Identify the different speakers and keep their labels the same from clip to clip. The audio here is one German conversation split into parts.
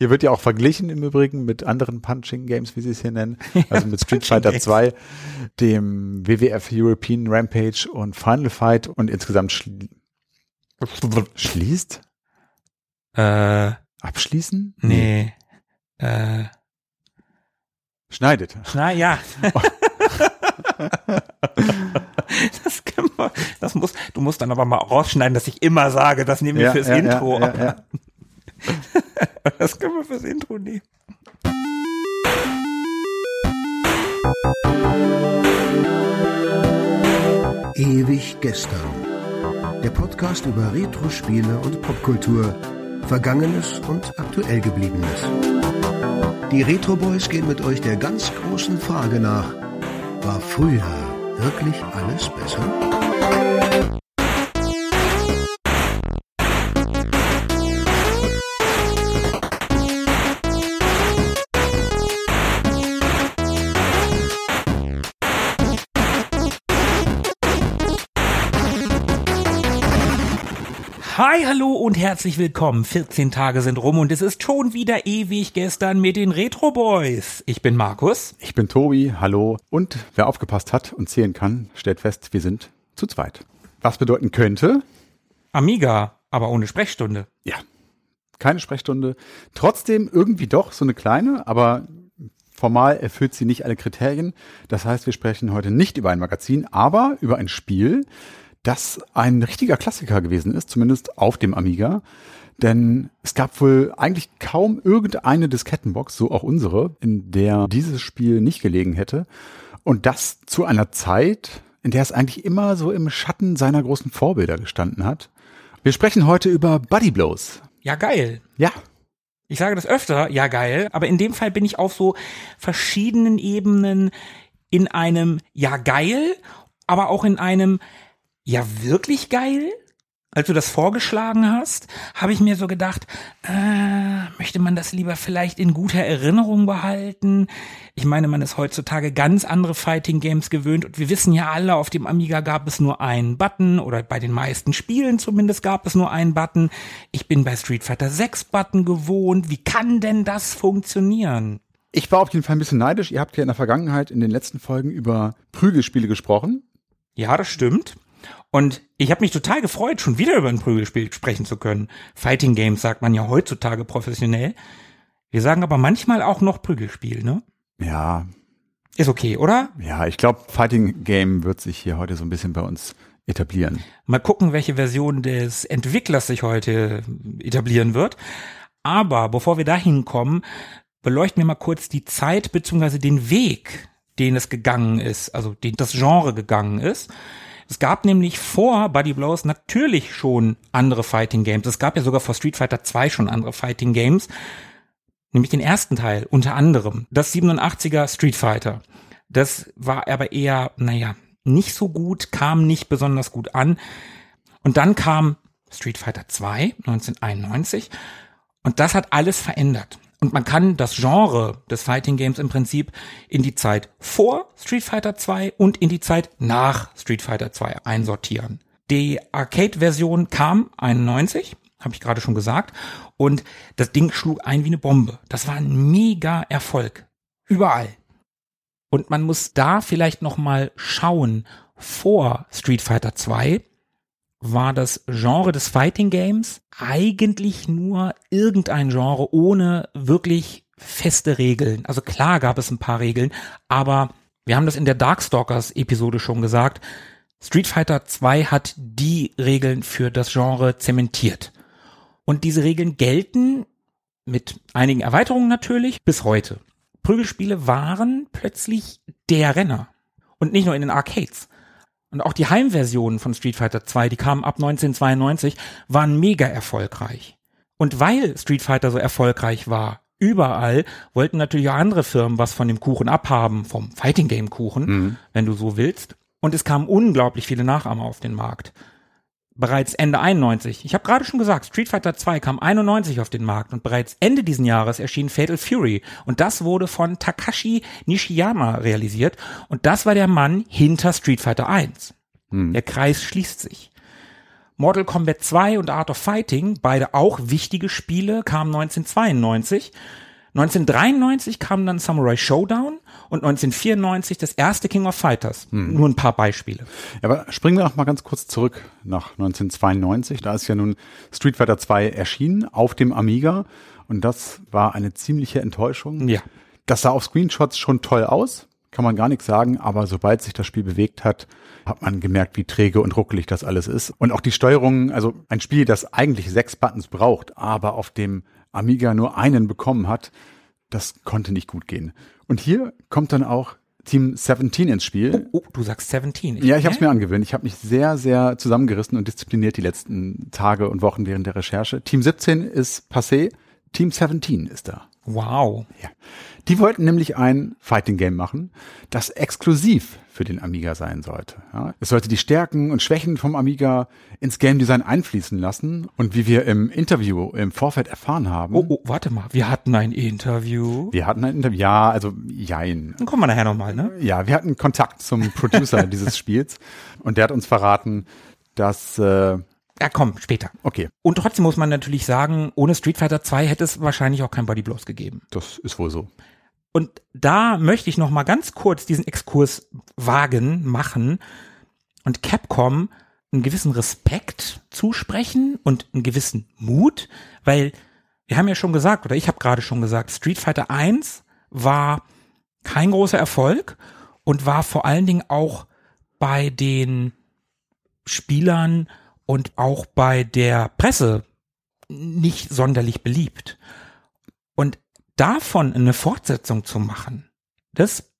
Speaker 1: Hier wird ja auch verglichen im Übrigen mit anderen Punching Games, wie sie es hier nennen. Also mit Street Fighter 2, dem WWF European Rampage und Final Fight und insgesamt schli schließt?
Speaker 2: Äh,
Speaker 1: Abschließen?
Speaker 2: nee. Äh,
Speaker 1: Schneidet.
Speaker 2: na ja. das, man, das muss, du musst dann aber mal rausschneiden, dass ich immer sage, das nehmen wir
Speaker 1: Ja,
Speaker 2: fürs
Speaker 1: ja,
Speaker 2: Intro.
Speaker 1: Ja.
Speaker 2: Das können wir fürs Intro nehmen.
Speaker 3: Ewig gestern. Der Podcast über Retro-Spiele und Popkultur. Vergangenes und aktuell gebliebenes. Die Retro Boys gehen mit euch der ganz großen Frage nach. War früher wirklich alles besser?
Speaker 2: Hi, hallo und herzlich willkommen. 14 Tage sind rum und es ist schon wieder ewig gestern mit den Retro Boys. Ich bin Markus.
Speaker 1: Ich bin Tobi, hallo. Und wer aufgepasst hat und zählen kann, stellt fest, wir sind zu zweit. Was bedeuten könnte,
Speaker 2: Amiga, aber ohne Sprechstunde.
Speaker 1: ja, keine Sprechstunde. Trotzdem irgendwie doch so eine kleine, aber formal erfüllt sie nicht alle Kriterien. Das heißt, wir sprechen heute nicht über ein Magazin, aber über ein Spiel, das ein richtiger Klassiker gewesen ist, zumindest auf dem Amiga. Denn es gab wohl eigentlich kaum irgendeine Diskettenbox, so auch unsere, in der dieses Spiel nicht gelegen hätte. Und das zu einer Zeit, in der es eigentlich immer so im Schatten seiner großen Vorbilder gestanden hat. Wir sprechen heute über Buddy Blows.
Speaker 2: Ja, geil.
Speaker 1: Ja,
Speaker 2: Ich sage das öfter, ja geil, aber in dem Fall bin ich auf so verschiedenen Ebenen in einem ja geil, aber auch in einem ja wirklich geil. Als du das vorgeschlagen hast, habe ich mir so gedacht, äh, möchte man das lieber vielleicht in guter Erinnerung behalten? Ich meine, man ist heutzutage ganz andere Fighting Games gewöhnt und wir wissen ja alle, auf dem Amiga gab es nur einen Button oder bei den meisten Spielen zumindest gab es nur einen Button. Ich bin bei Street Fighter 6 Button gewohnt. Wie kann denn das funktionieren?
Speaker 1: ich war auf jeden Fall ein bisschen neidisch. Ihr habt ja in der Vergangenheit in den letzten Folgen über Prügelspiele gesprochen.
Speaker 2: Ja, das stimmt. Und ich habe mich total gefreut, schon wieder über ein Prügelspiel sprechen zu können. Fighting Games sagt man ja heutzutage professionell. Wir sagen aber manchmal auch noch Prügelspiel, ne?
Speaker 1: Ja,
Speaker 2: Ist okay, oder?
Speaker 1: ja, ich glaube, Fighting Game wird sich hier heute so ein bisschen bei uns etablieren.
Speaker 2: Mal gucken, welche Version des Entwicklers sich heute etablieren wird. Aber bevor wir dahin kommen, beleuchten wir mal kurz die Zeit beziehungsweise den Weg, den es gegangen ist, also den das Genre gegangen ist. Es gab nämlich vor Buddy Blows natürlich schon andere Fighting Games. Es gab ja sogar vor Street Fighter 2 schon andere Fighting Games. Nämlich den ersten Teil, unter anderem. Das 87er Street Fighter. Das war aber eher, naja, nicht so gut, kam nicht besonders gut an. Und dann kam Street Fighter 2 1991 und das hat alles verändert. Und man kann das Genre des Fighting Games im Prinzip in die Zeit vor Street Fighter 2 und in die Zeit nach Street Fighter 2 einsortieren. Die Arcade-Version kam 91, habe ich gerade schon gesagt, und das Ding schlug ein wie eine Bombe. Das war ein mega Erfolg. Überall. Und man muss da vielleicht noch mal schauen, vor Street Fighter 2 war das Genre des Fighting Games eigentlich nur irgendein Genre ohne wirklich feste Regeln. Also klar gab es ein paar Regeln, aber wir haben das in der Darkstalkers Episode schon gesagt. Street Fighter 2 hat die Regeln für das Genre zementiert. Und diese Regeln gelten mit einigen Erweiterungen natürlich bis heute. Prügelspiele waren plötzlich der Renner. Und nicht nur in den Arcades. Und auch die Heimversionen von Street Fighter 2, die kamen ab 1992, waren mega erfolgreich. Und weil Street Fighter so erfolgreich war, überall, wollten natürlich auch andere Firmen was von dem Kuchen abhaben, vom Fighting Game Kuchen, wenn du so willst. Und es kamen unglaublich viele Nachahmer auf den Markt. Bereits Ende 91. Ich habe gerade schon gesagt, Street Fighter 2 kam 91 auf den Markt und bereits Ende diesen Jahres erschien Fatal Fury und das wurde von Takashi Nishiyama realisiert und das war der Mann hinter Street Fighter 1. Der Kreis schließt sich. Mortal Kombat 2 und Art of Fighting, beide auch wichtige Spiele, kamen 1992. 1993 kam dann Samurai Showdown und 1994 das erste King of Fighters.
Speaker 1: Hm.
Speaker 2: Nur ein paar Beispiele.
Speaker 1: Ja, aber springen wir noch mal ganz kurz zurück nach 1992. Da ist ja nun Street Fighter 2 erschienen auf dem Amiga und das war eine ziemliche Enttäuschung.
Speaker 2: Ja.
Speaker 1: Das sah auf Screenshots schon toll aus, kann man gar nichts sagen, aber sobald sich das Spiel bewegt hat, hat man gemerkt, wie träge und ruckelig das alles ist. Und auch die Steuerung, also ein Spiel, das eigentlich sechs Buttons braucht, aber auf dem Amiga nur einen bekommen hat, das konnte nicht gut gehen. Und hier kommt dann auch Team 17 ins Spiel.
Speaker 2: Oh, du sagst 17.
Speaker 1: ja, ich habe es mir angewöhnt. Ich habe mich sehr, sehr zusammengerissen und diszipliniert die letzten Tage und Wochen während der Recherche. Team 17 ist passé, Team 17 ist da.
Speaker 2: Wow.
Speaker 1: Ja. Die wollten nämlich ein Fighting Game machen, das exklusiv für den Amiga sein sollte. Ja, es sollte die Stärken und Schwächen vom Amiga ins Game Design einfließen lassen. Und wie wir im Interview im Vorfeld erfahren haben.
Speaker 2: Oh, oh, warte mal. Wir hatten ein Interview.
Speaker 1: Wir hatten ein Interview. Ja, also jein.
Speaker 2: Dann kommen wir nachher nochmal, ne?
Speaker 1: Ja, wir hatten Kontakt zum Producer dieses Spiels und der hat uns verraten, dass äh,
Speaker 2: ja, komm, später.
Speaker 1: Okay.
Speaker 2: Und trotzdem muss man natürlich sagen, ohne Street Fighter 2 hätte es wahrscheinlich auch kein Body Blows gegeben.
Speaker 1: Das ist wohl so.
Speaker 2: Und da möchte ich noch mal ganz kurz diesen Exkurs wagen, machen und Capcom einen gewissen Respekt zusprechen und einen gewissen Mut, weil wir haben ja schon gesagt, oder ich habe gerade schon gesagt, Street Fighter 1 war kein großer Erfolg und war vor allen Dingen auch bei den Spielern und auch bei der Presse nicht sonderlich beliebt. Und davon eine Fortsetzung zu machen, das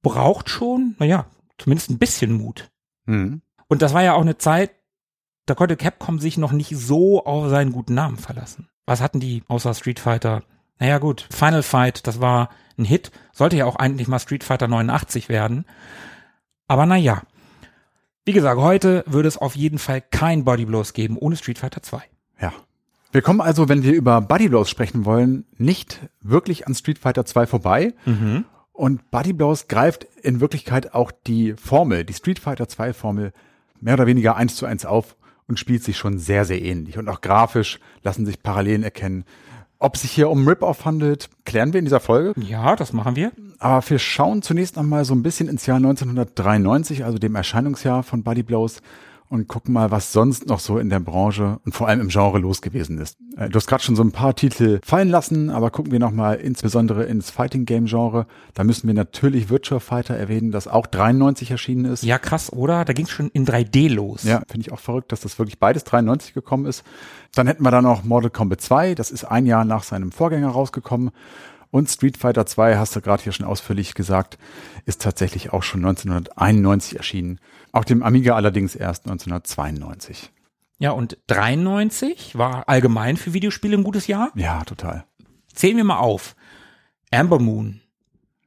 Speaker 2: braucht schon, naja, zumindest ein bisschen Mut.
Speaker 1: Mhm.
Speaker 2: Und das war ja auch eine Zeit, da konnte Capcom sich noch nicht so auf seinen guten Namen verlassen. Was hatten die außer Street Fighter? Naja gut, Final Fight, das war ein Hit, sollte ja auch eigentlich mal Street Fighter 89 werden. Aber naja, wie gesagt, heute würde es auf jeden Fall kein Body Blows geben ohne Street Fighter 2.
Speaker 1: Ja. Wir kommen also, wenn wir über Body Blows sprechen wollen, nicht wirklich an Street Fighter 2 vorbei.
Speaker 2: Mhm.
Speaker 1: Und Body Blows greift in Wirklichkeit auch die Formel, die Street Fighter 2 Formel, mehr oder weniger eins zu eins auf und spielt sich schon sehr, sehr ähnlich. Und auch grafisch lassen sich Parallelen erkennen. Ob es sich hier um Rip-Off handelt, klären wir in dieser Folge.
Speaker 2: Ja, das machen wir.
Speaker 1: Aber wir schauen zunächst einmal so ein bisschen ins Jahr 1993, also dem Erscheinungsjahr von Body Blows und gucken mal, was sonst noch so in der Branche und vor allem im Genre los gewesen ist. Äh, Du hast gerade schon so ein paar Titel fallen lassen, aber gucken wir noch mal insbesondere ins Fighting Game Genre. Da müssen wir natürlich Virtua Fighter erwähnen, das auch 93 erschienen ist.
Speaker 2: Ja, krass, oder? Da ging es schon in 3D los.
Speaker 1: Ja, finde ich auch verrückt, dass das wirklich beides 93 gekommen ist. Dann hätten wir da noch Mortal Kombat 2, das ist ein Jahr nach seinem Vorgänger rausgekommen. Und Street Fighter 2, hast du gerade hier schon ausführlich gesagt, ist tatsächlich auch schon 1991 erschienen. Auf dem Amiga allerdings erst 1992.
Speaker 2: Ja, und 93 war allgemein für Videospiele ein gutes Jahr.
Speaker 1: Ja, total.
Speaker 2: Zählen wir mal auf. Amber Moon,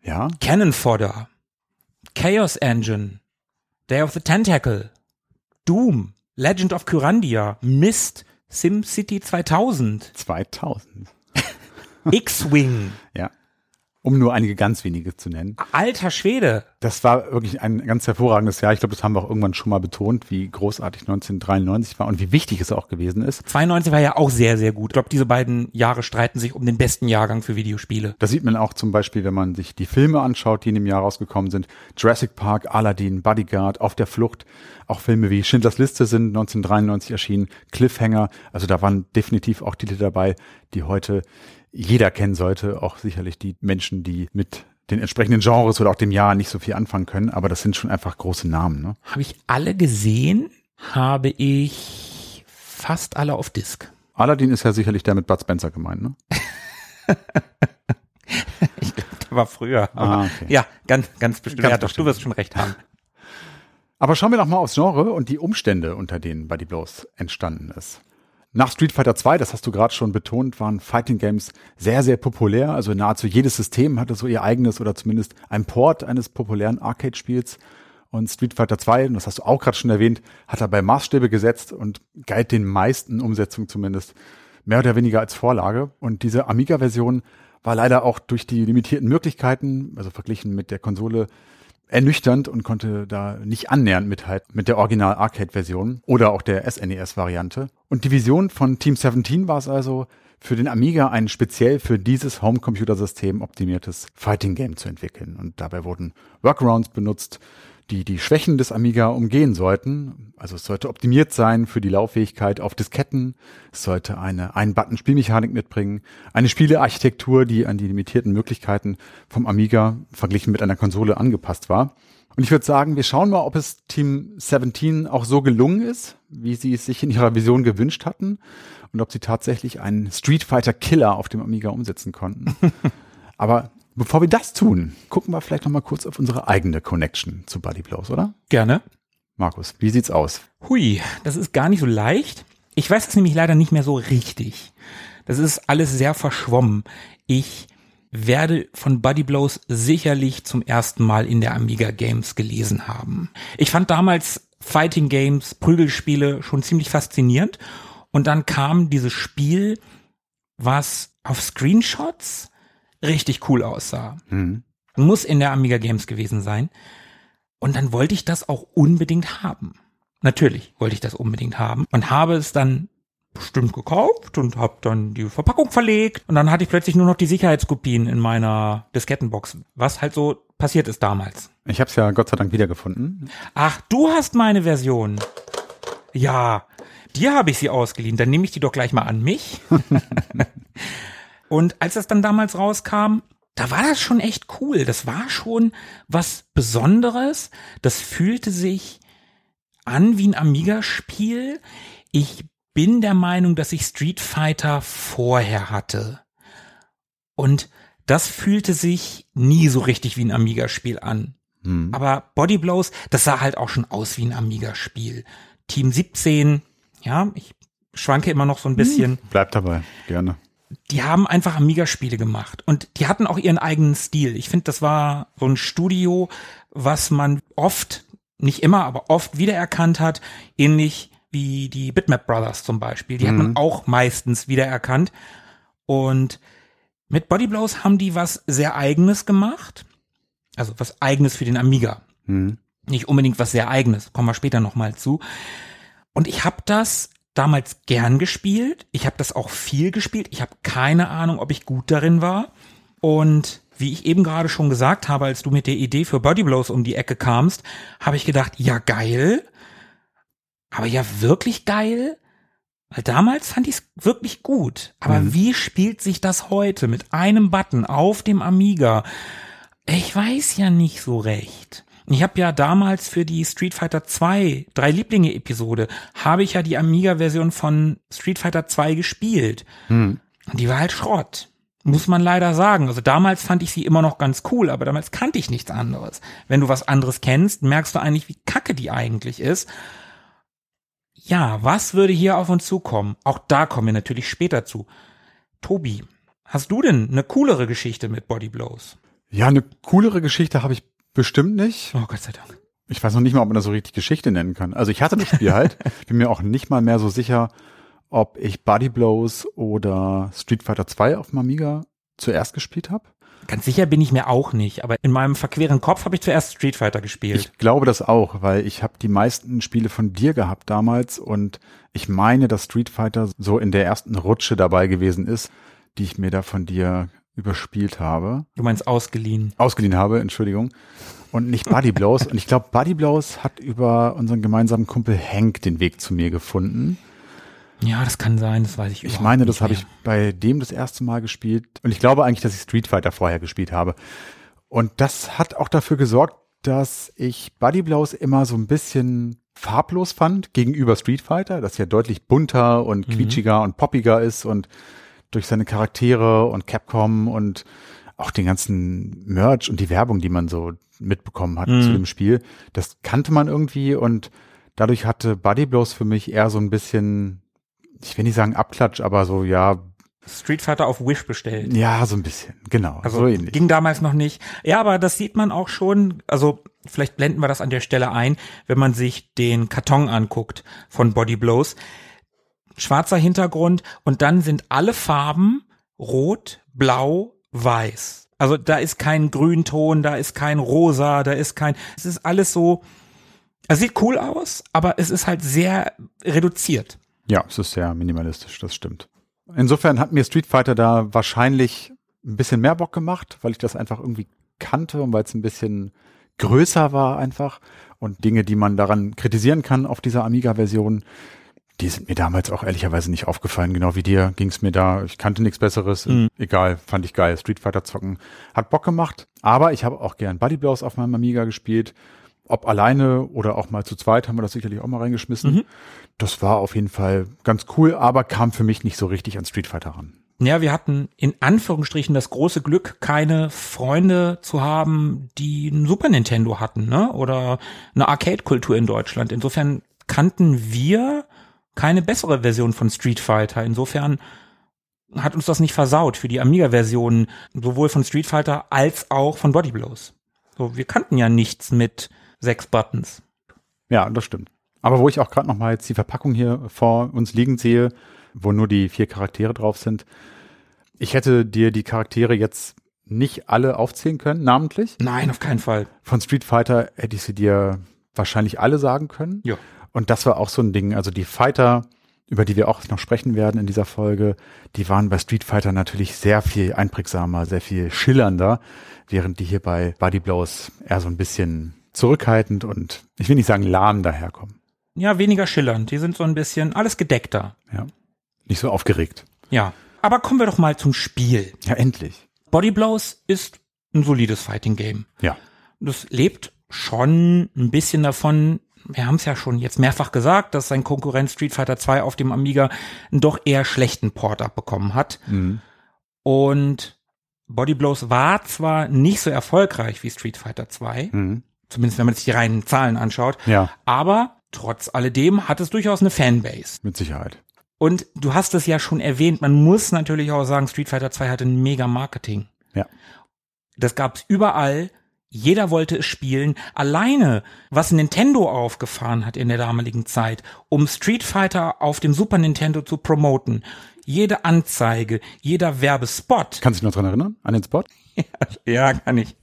Speaker 1: Ja,
Speaker 2: Cannon Fodder, Chaos Engine, Day of the Tentacle, Doom, Legend of Kyrandia, Myst, SimCity 2000,
Speaker 1: 2000.
Speaker 2: X-Wing,
Speaker 1: Ja. Um nur einige ganz wenige zu nennen.
Speaker 2: alter Schwede.
Speaker 1: Das war wirklich ein ganz hervorragendes Jahr. Ich glaube, das haben wir auch irgendwann schon mal betont, wie großartig 1993 war und wie wichtig es auch gewesen ist.
Speaker 2: 92 war ja auch sehr, sehr gut. Ich glaube, diese beiden Jahre streiten sich um den besten Jahrgang für Videospiele.
Speaker 1: Das sieht man auch zum Beispiel, wenn man sich die Filme anschaut, die in dem Jahr rausgekommen sind. Jurassic Park, Aladdin, Bodyguard, Auf der Flucht. Auch Filme wie Schindlers Liste sind 1993 erschienen. Cliffhanger. Also da waren definitiv auch Titel dabei, die heute jeder kennen sollte. Auch sicherlich die Menschen, die mit den entsprechenden Genres oder auch dem Jahr nicht so viel anfangen können. Aber das sind schon einfach große Namen. Ne?
Speaker 2: Habe ich alle gesehen? Habe ich fast alle auf Disc.
Speaker 1: Aladdin ist ja sicherlich der mit Bud Spencer gemeint. Ne?
Speaker 2: Der war früher.
Speaker 1: Ah, okay.
Speaker 2: Ja, ganz, ganz bestimmt.
Speaker 1: Ganz
Speaker 2: ja, doch,
Speaker 1: bestimmt.
Speaker 2: du wirst schon recht haben.
Speaker 1: Aber schauen wir doch mal aufs Genre und die Umstände, unter denen Buddy Blows entstanden ist. Nach Street Fighter 2, das hast du gerade schon betont, waren Fighting Games sehr, sehr populär. Also nahezu jedes System hatte so ihr eigenes oder zumindest ein Port eines populären Arcade-Spiels. Und Street Fighter 2, und das hast du auch gerade schon erwähnt, hat dabei Maßstäbe gesetzt und galt den meisten Umsetzungen zumindest mehr oder weniger als Vorlage. Und diese Amiga-Version war leider auch durch die limitierten Möglichkeiten, also verglichen mit der Konsole, ernüchternd und konnte da nicht annähernd mithalten mit der Original Arcade-Version oder auch der SNES-Variante. Und die Vision von Team 17 war es also, für den Amiga ein speziell für dieses Homecomputer-System optimiertes Fighting Game zu entwickeln. Und dabei wurden Workarounds benutzt, die die Schwächen des Amiga umgehen sollten. Also es sollte optimiert sein für die Lauffähigkeit auf Disketten. Es sollte eine Ein-Button-Spielmechanik mitbringen. Eine Spielearchitektur, die an die limitierten Möglichkeiten vom Amiga verglichen mit einer Konsole angepasst war. Und ich würde sagen, wir schauen mal, ob es Team 17 auch so gelungen ist, wie sie es sich in ihrer Vision gewünscht hatten und ob sie tatsächlich einen Street Fighter Killer auf dem Amiga umsetzen konnten. Aber bevor wir das tun, gucken wir vielleicht noch mal kurz auf unsere eigene Connection zu Buddy Blows, oder?
Speaker 2: Gerne.
Speaker 1: Markus, wie sieht's aus?
Speaker 2: Hui, das ist gar nicht so leicht. Ich weiß es nämlich leider nicht mehr so richtig. Das ist alles sehr verschwommen. Ich werde von Buddy Blows sicherlich zum ersten Mal in der Amiga Games gelesen haben. Ich fand damals Fighting Games, Prügelspiele schon ziemlich faszinierend. Und dann kam dieses Spiel, was auf Screenshots richtig cool aussah.
Speaker 1: Hm.
Speaker 2: Muss in der Amiga Games gewesen sein. Und dann wollte ich das auch unbedingt haben. Natürlich wollte ich das unbedingt haben und habe es dann bestimmt gekauft und habe dann die Verpackung verlegt und dann hatte ich plötzlich nur noch die Sicherheitskopien in meiner Diskettenbox, was halt so passiert ist damals.
Speaker 1: Ich habe es ja Gott sei Dank wiedergefunden.
Speaker 2: Ach, du hast meine Version. Ja, dir habe ich sie ausgeliehen, dann nehme ich die doch gleich mal an mich. und als das dann damals rauskam, da war das schon echt cool. Das war schon was Besonderes. Das fühlte sich an wie ein Amiga-Spiel. Ich bin der Meinung, dass ich Street Fighter vorher hatte. Und das fühlte sich nie so richtig wie ein Amiga-Spiel an.
Speaker 1: Hm.
Speaker 2: Aber Body Blows, das sah halt auch schon aus wie ein Amiga-Spiel. Team 17, ja, ich schwanke immer noch so ein bisschen.
Speaker 1: Bleib dabei, gerne.
Speaker 2: Die haben einfach Amiga-Spiele gemacht und die hatten auch ihren eigenen Stil. Ich finde, das war so ein Studio, was man oft, nicht immer, aber oft wiedererkannt hat, ähnlich wie die Bitmap Brothers zum Beispiel. Die hat man
Speaker 1: Mhm.
Speaker 2: auch meistens wiedererkannt. Und mit Body Blows haben die was sehr eigenes gemacht. Also was eigenes für den Amiga.
Speaker 1: Hm.
Speaker 2: Nicht unbedingt was sehr eigenes, kommen wir später nochmal zu. Und ich habe das damals gern gespielt. Ich habe das auch viel gespielt. Ich habe keine Ahnung, ob ich gut darin war. Und wie ich eben gerade schon gesagt habe, als du mit der Idee für Body Blows um die Ecke kamst, habe ich gedacht, ja geil. Aber ja wirklich geil. Weil damals fand ich es wirklich gut. Aber
Speaker 1: Mhm.
Speaker 2: wie spielt sich das heute mit einem Button auf dem Amiga? Ich weiß ja nicht so recht. Ich habe ja damals für die Street Fighter 2 drei Lieblinge Episode habe ich ja die Amiga Version von Street Fighter 2 gespielt.
Speaker 1: Hm.
Speaker 2: Und die war halt Schrott. Muss man leider sagen. Also damals fand ich sie immer noch ganz cool, aber damals kannte ich nichts anderes. Wenn du was anderes kennst, merkst du eigentlich, wie kacke die eigentlich ist. Ja, was würde hier auf uns zukommen? Auch da kommen wir natürlich später zu. Tobi, hast du denn eine coolere Geschichte mit Body Blows?
Speaker 1: Ja, eine coolere Geschichte habe ich bestimmt nicht.
Speaker 2: Oh Gott sei Dank.
Speaker 1: Ich weiß noch nicht mal, ob man das so richtig Geschichte nennen kann. Also ich hatte das Spiel halt, bin mir auch nicht mal mehr so sicher, ob ich Body Blows oder Street Fighter 2 auf dem Amiga zuerst gespielt habe.
Speaker 2: Ganz sicher bin ich mir auch nicht, aber in meinem verqueren Kopf habe ich zuerst Street Fighter gespielt.
Speaker 1: Ich glaube das auch, weil ich habe die meisten Spiele von dir gehabt damals und ich meine, dass Street Fighter so in der ersten Rutsche dabei gewesen ist, die ich mir da von dir überspielt habe.
Speaker 2: du meinst ausgeliehen.
Speaker 1: Ausgeliehen habe, Entschuldigung. Und nicht Buddy Blows. und ich glaube, Buddy Blows hat über unseren gemeinsamen Kumpel Hank den Weg zu mir gefunden.
Speaker 2: Ja, das kann sein, das weiß ich
Speaker 1: Ich meine, das habe ich bei dem das erste Mal gespielt. Und ich glaube eigentlich, dass ich Street Fighter vorher gespielt habe. Und das hat auch dafür gesorgt, dass ich Buddy Blows immer so ein bisschen farblos fand gegenüber Street Fighter, das ja deutlich bunter und
Speaker 2: Mhm.
Speaker 1: quietschiger und poppiger ist und durch seine Charaktere und Capcom und auch den ganzen Merch und die Werbung, die man so mitbekommen hat
Speaker 2: Mhm.
Speaker 1: zu dem Spiel, das kannte man irgendwie und dadurch hatte Buddy Blows für mich eher so ein bisschen, ich will nicht sagen Abklatsch, aber so, ja,
Speaker 2: Street Fighter auf Wish bestellt.
Speaker 1: ja, so ein bisschen, genau,
Speaker 2: Also
Speaker 1: so ähnlich.
Speaker 2: ging damals noch nicht. Ja, aber das sieht man auch schon. Also vielleicht blenden wir das an der Stelle ein, wenn man sich den Karton anguckt von Body Blows. Schwarzer Hintergrund und dann sind alle Farben rot, blau, weiß. Also da ist kein Grünton, da ist kein Rosa, da ist kein, es ist alles so, es sieht cool aus, aber es ist halt sehr reduziert.
Speaker 1: Ja, es ist sehr minimalistisch, das stimmt. Insofern hat mir Street Fighter da wahrscheinlich ein bisschen mehr Bock gemacht, weil ich das einfach irgendwie kannte und weil es ein bisschen größer war einfach. Und Dinge, die man daran kritisieren kann auf dieser Amiga-Version, die sind mir damals auch ehrlicherweise nicht aufgefallen. Genau wie dir ging es mir da. Ich kannte nichts Besseres.
Speaker 2: Mhm.
Speaker 1: Egal, fand ich geil. Street Fighter zocken hat Bock gemacht. Aber ich habe auch gern Buddy Blows auf meinem Amiga gespielt. Ob alleine oder auch mal zu zweit haben wir das sicherlich auch mal reingeschmissen.
Speaker 2: Mhm.
Speaker 1: Das war auf jeden Fall ganz cool, aber kam für mich nicht so richtig an Street Fighter ran.
Speaker 2: Ja, wir hatten in Anführungsstrichen das große Glück, keine Freunde zu haben, die ein Super Nintendo hatten, ne? Oder eine Arcade-Kultur in Deutschland. Insofern kannten wir keine bessere Version von Street Fighter. Insofern hat uns das nicht versaut für die Amiga-Versionen, sowohl von Street Fighter als auch von Body Blows. So, wir kannten ja nichts mit sechs Buttons.
Speaker 1: Ja, das stimmt. Aber wo ich auch gerade noch mal jetzt die Verpackung hier vor uns liegen sehe, wo nur die vier Charaktere drauf sind. Ich hätte dir die Charaktere jetzt nicht alle aufzählen können, namentlich.
Speaker 2: Nein, auf keinen Fall.
Speaker 1: Von Street Fighter hätte ich sie dir wahrscheinlich alle sagen können.
Speaker 2: Ja.
Speaker 1: Und das war auch so ein Ding. Also die Fighter, über die wir auch noch sprechen werden in dieser Folge, die waren bei Street Fighter natürlich sehr viel einprägsamer, sehr viel schillernder, während die hier bei Body Blows eher so ein bisschen zurückhaltend und ich will nicht sagen lahm daherkommen.
Speaker 2: Ja, weniger schillernd. Die sind so ein bisschen alles gedeckter.
Speaker 1: Ja. Nicht so aufgeregt.
Speaker 2: Ja. Aber kommen wir doch mal zum Spiel.
Speaker 1: Ja, endlich.
Speaker 2: Body Blows ist ein solides Fighting Game.
Speaker 1: Ja.
Speaker 2: Das lebt schon ein bisschen davon, wir haben es ja schon jetzt mehrfach gesagt, dass sein Konkurrent Street Fighter 2 auf dem Amiga einen doch eher schlechten Port abbekommen hat.
Speaker 1: Mhm.
Speaker 2: Und Body Blows war zwar nicht so erfolgreich wie Street Fighter 2,
Speaker 1: Mhm.
Speaker 2: zumindest wenn man sich die reinen Zahlen anschaut,
Speaker 1: Ja,
Speaker 2: aber trotz alledem hat es durchaus eine Fanbase.
Speaker 1: mit Sicherheit.
Speaker 2: Und du hast es ja schon erwähnt, man muss natürlich auch sagen, Street Fighter 2 hatte ein mega Marketing.
Speaker 1: Ja.
Speaker 2: Das gab's überall. Jeder wollte es spielen. Alleine, was Nintendo aufgefahren hat in der damaligen Zeit, um Street Fighter auf dem Super Nintendo zu promoten. Jede Anzeige, jeder Werbespot.
Speaker 1: Kannst du dich noch dran erinnern? An den Spot?
Speaker 2: Ja, kann ich,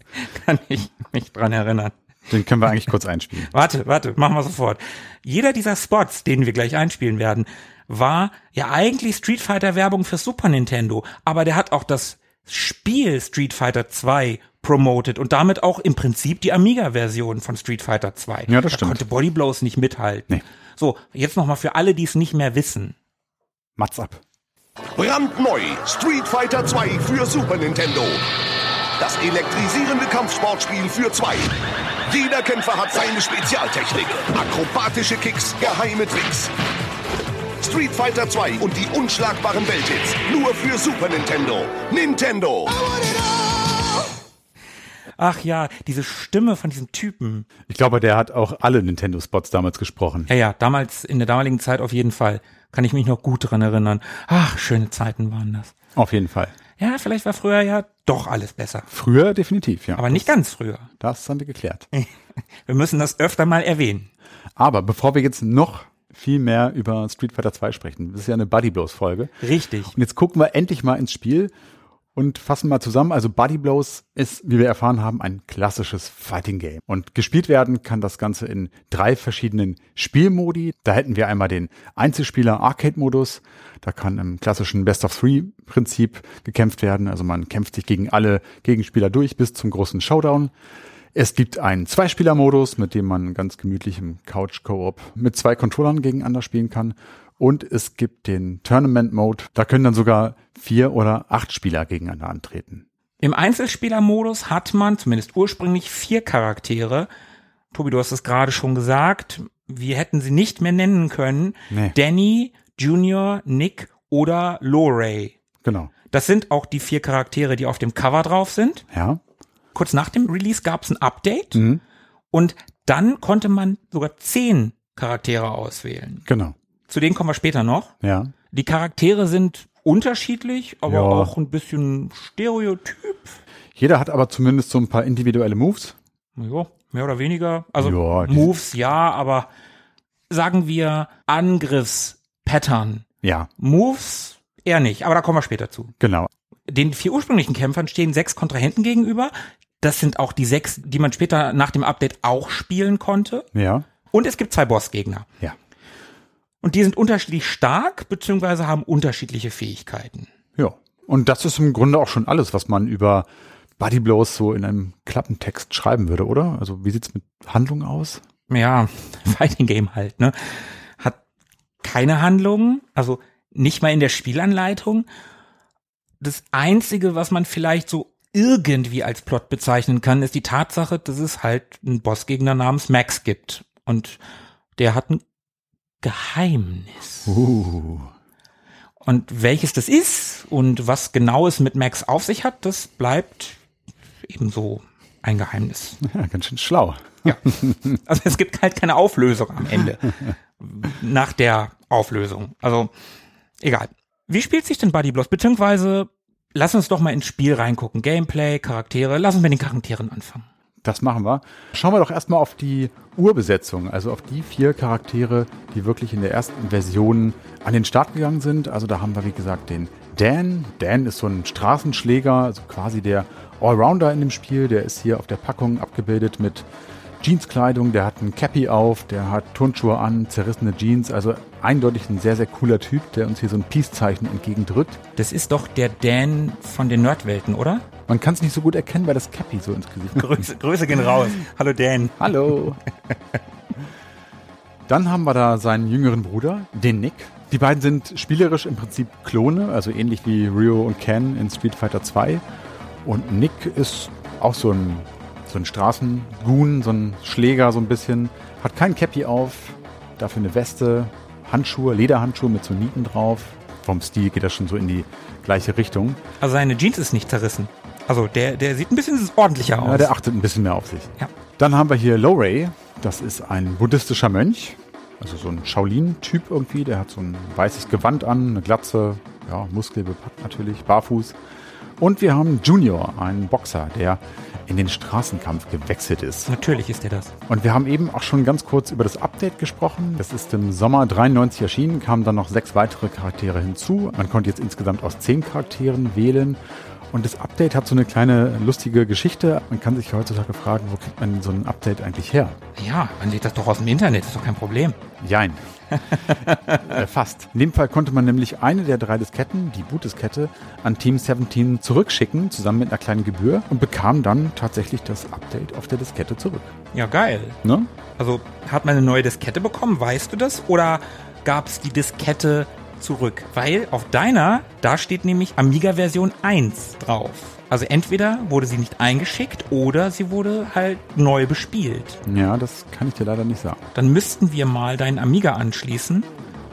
Speaker 2: kann ich mich dran erinnern.
Speaker 1: Den können wir eigentlich kurz einspielen.
Speaker 2: Warte, warte, machen wir sofort. Jeder dieser Spots, den wir gleich einspielen werden, war ja eigentlich Street Fighter Werbung für Super Nintendo, aber der hat auch das Spiel Street Fighter 2 promoted und damit auch im Prinzip die Amiga-Version von Street Fighter 2.
Speaker 1: Ja, das
Speaker 2: da
Speaker 1: stimmt.
Speaker 2: konnte Body Blows nicht mithalten.
Speaker 1: Nee.
Speaker 2: So, jetzt nochmal für alle, die es nicht mehr wissen.
Speaker 1: Mats ab.
Speaker 4: Brandneu Street Fighter 2 für Super Nintendo. Das elektrisierende Kampfsportspiel für zwei. Jeder Kämpfer hat seine Spezialtechnik. Akrobatische Kicks, geheime Tricks. Street Fighter 2 und die unschlagbaren Welthits. Nur für Super Nintendo. Nintendo.
Speaker 2: Ach ja, diese Stimme von diesem Typen.
Speaker 1: Ich glaube, der hat auch alle Nintendo-Spots damals gesprochen.
Speaker 2: Ja, ja, damals, in der damaligen Zeit auf jeden Fall. Kann ich mich noch gut dran erinnern. Ach, schöne Zeiten waren das.
Speaker 1: Auf jeden Fall.
Speaker 2: Ja, vielleicht war früher ja doch alles besser.
Speaker 1: Früher definitiv, ja.
Speaker 2: Aber nicht ganz früher.
Speaker 1: Das haben wir geklärt.
Speaker 2: Wir müssen das öfter mal erwähnen.
Speaker 1: Aber bevor wir jetzt noch viel mehr über Street Fighter 2 sprechen, das ist ja eine Buddy Blows Folge.
Speaker 2: Richtig.
Speaker 1: Und jetzt gucken wir endlich mal ins Spiel und fassen mal zusammen. Also Buddy Blows ist, wie wir erfahren haben, ein klassisches Fighting Game. Und gespielt werden kann das Ganze in drei verschiedenen Spielmodi. Da hätten wir einmal den Einzelspieler Arcade Modus. Da kann im klassischen Best of Three Prinzip gekämpft werden. Also man kämpft sich gegen alle Gegenspieler durch bis zum großen Showdown. Es gibt einen Zweispieler-Modus, mit dem man ganz gemütlich im Couch-Koop mit zwei Controllern gegeneinander spielen kann. Und es gibt den Tournament-Mode. Da können dann sogar vier oder acht Spieler gegeneinander antreten.
Speaker 2: Im Einzelspielermodus hat man zumindest ursprünglich vier Charaktere. Tobi, du hast es gerade schon gesagt. Wir hätten sie nicht mehr nennen können.
Speaker 1: Nee.
Speaker 2: Danny, Junior, Nick oder Lorray.
Speaker 1: Genau.
Speaker 2: Das sind auch die vier Charaktere, die auf dem Cover drauf sind.
Speaker 1: Ja.
Speaker 2: Kurz nach dem Release gab es ein Update und dann konnte man sogar zehn Charaktere auswählen.
Speaker 1: Genau.
Speaker 2: Zu denen kommen wir später noch.
Speaker 1: Ja.
Speaker 2: Die Charaktere sind unterschiedlich, aber
Speaker 1: Ja.
Speaker 2: auch ein bisschen Stereotyp.
Speaker 1: Jeder hat aber zumindest so ein paar individuelle Moves.
Speaker 2: Ja, mehr oder weniger. Also
Speaker 1: Ja,
Speaker 2: Moves ja, aber sagen wir Angriffspattern.
Speaker 1: Ja,
Speaker 2: Moves eher nicht, aber da kommen wir später zu.
Speaker 1: genau.
Speaker 2: den vier ursprünglichen Kämpfern stehen sechs Kontrahenten gegenüber. Das sind auch die sechs, die man später nach dem Update auch spielen konnte.
Speaker 1: Ja.
Speaker 2: Und es gibt zwei Bossgegner.
Speaker 1: Ja.
Speaker 2: Und die sind unterschiedlich stark, beziehungsweise haben unterschiedliche Fähigkeiten.
Speaker 1: Ja. Und das ist im Grunde auch schon alles, was man über Body Blows so in einem Klappentext schreiben würde, oder? Also wie sieht's mit Handlung aus?
Speaker 2: Ja, Fighting Game halt, ne? Hat keine Handlung, also nicht mal in der Spielanleitung. Das einzige, was man vielleicht so irgendwie als Plot bezeichnen kann, ist die Tatsache, dass es halt einen Bossgegner namens Max gibt. Und der hat ein Geheimnis.
Speaker 1: Uh.
Speaker 2: Und welches das ist und was genau es mit Max auf sich hat, das bleibt ebenso ein Geheimnis.
Speaker 1: Ja, ganz schön schlau.
Speaker 2: Ja. Also es gibt halt keine Auflösung am Ende. Nach der Auflösung. Also, egal. Wie spielt sich denn Buddy Bloss? Beziehungsweise, lass uns doch mal ins Spiel reingucken. Gameplay, Charaktere. Lass uns mit den Charakteren anfangen.
Speaker 1: Das machen wir. Schauen wir doch erstmal auf die Urbesetzung, also auf die vier Charaktere, die wirklich in der ersten Version an den Start gegangen sind. Also da haben wir, wie gesagt, den Dan. Dan ist so ein Straßenschläger, also quasi der Allrounder in dem Spiel. Der ist hier auf der Packung abgebildet mit Jeanskleidung, der hat ein Cappy auf, der hat Turnschuhe an, zerrissene Jeans, also eindeutig ein sehr, sehr cooler Typ, der uns hier so ein Peace-Zeichen entgegendrückt.
Speaker 2: Das ist doch der Dan von den Nerdwelten, oder?
Speaker 1: Man kann es nicht so gut erkennen, weil das Cappy so ins Gesicht
Speaker 2: Grüße, Grüße gehen raus. Hallo Dan.
Speaker 1: Hallo. Dann haben wir da seinen jüngeren Bruder, den Nick. Die beiden sind spielerisch im Prinzip Klone, also ähnlich wie Ryo und Ken in Street Fighter 2. Und Nick ist auch so ein, so ein Straßengoon, so ein Schläger so ein bisschen. Hat kein Cappy auf, dafür eine Weste, Handschuhe, Lederhandschuhe mit so Nieten drauf. Vom Stil geht das schon so in die gleiche Richtung.
Speaker 2: Also seine Jeans ist nicht zerrissen. Also der, der sieht ein bisschen ordentlicher aus.
Speaker 1: Ja, der achtet ein bisschen mehr auf sich.
Speaker 2: Ja.
Speaker 1: Dann haben wir hier Lorey. Das ist ein buddhistischer Mönch. Also so ein Shaolin-Typ irgendwie. Der hat so ein weißes Gewand an, eine Glatze, ja, muskelbepackt natürlich, barfuß. Und wir haben Junior, einen Boxer, der in den Straßenkampf gewechselt ist.
Speaker 2: Natürlich ist er das.
Speaker 1: Und wir haben eben auch schon ganz kurz über das Update gesprochen. Das ist im Sommer 93 erschienen, kamen dann noch sechs weitere Charaktere hinzu. Man konnte jetzt insgesamt aus zehn Charakteren wählen. Und das Update hat so eine kleine lustige Geschichte. Man kann sich heutzutage fragen, wo kriegt man so ein Update eigentlich her?
Speaker 2: Ja, man lädt das doch aus dem Internet, ist doch kein Problem.
Speaker 1: Jein. Äh, fast. In dem Fall konnte man nämlich eine der drei Disketten, die Bootdiskette, an Team 17 zurückschicken, zusammen mit einer kleinen Gebühr und bekam dann tatsächlich das Update auf der Diskette zurück.
Speaker 2: Ja, geil.
Speaker 1: Ne?
Speaker 2: Also hat man eine neue Diskette bekommen, weißt du das? Oder gab es die Diskette zurück? Weil auf deiner, da steht nämlich Amiga-Version 1 drauf. Also entweder wurde sie nicht eingeschickt oder sie wurde halt neu bespielt.
Speaker 1: Ja, das kann ich dir leider nicht sagen.
Speaker 2: Dann müssten wir mal deinen Amiga anschließen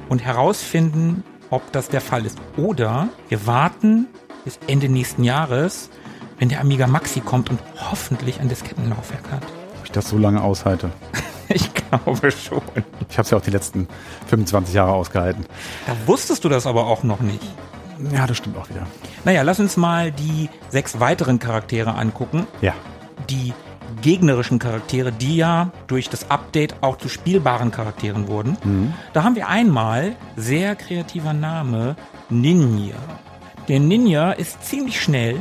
Speaker 2: und herausfinden, ob das der Fall ist. Oder wir warten bis Ende nächsten Jahres, wenn der Amiga Maxi kommt und hoffentlich ein Diskettenlaufwerk hat.
Speaker 1: Ob ich das so lange aushalte.
Speaker 2: Ich glaube schon.
Speaker 1: Ich habe es ja auch die letzten 25 Jahre ausgehalten.
Speaker 2: Da wusstest du das aber auch noch nicht.
Speaker 1: Ja, das stimmt auch wieder.
Speaker 2: Naja, lass uns mal die sechs weiteren Charaktere angucken.
Speaker 1: Ja.
Speaker 2: Die gegnerischen Charaktere, die ja durch das Update auch zu spielbaren Charakteren wurden. Da haben wir einmal, sehr kreativer Name, Ninja. Der Ninja ist ziemlich schnell,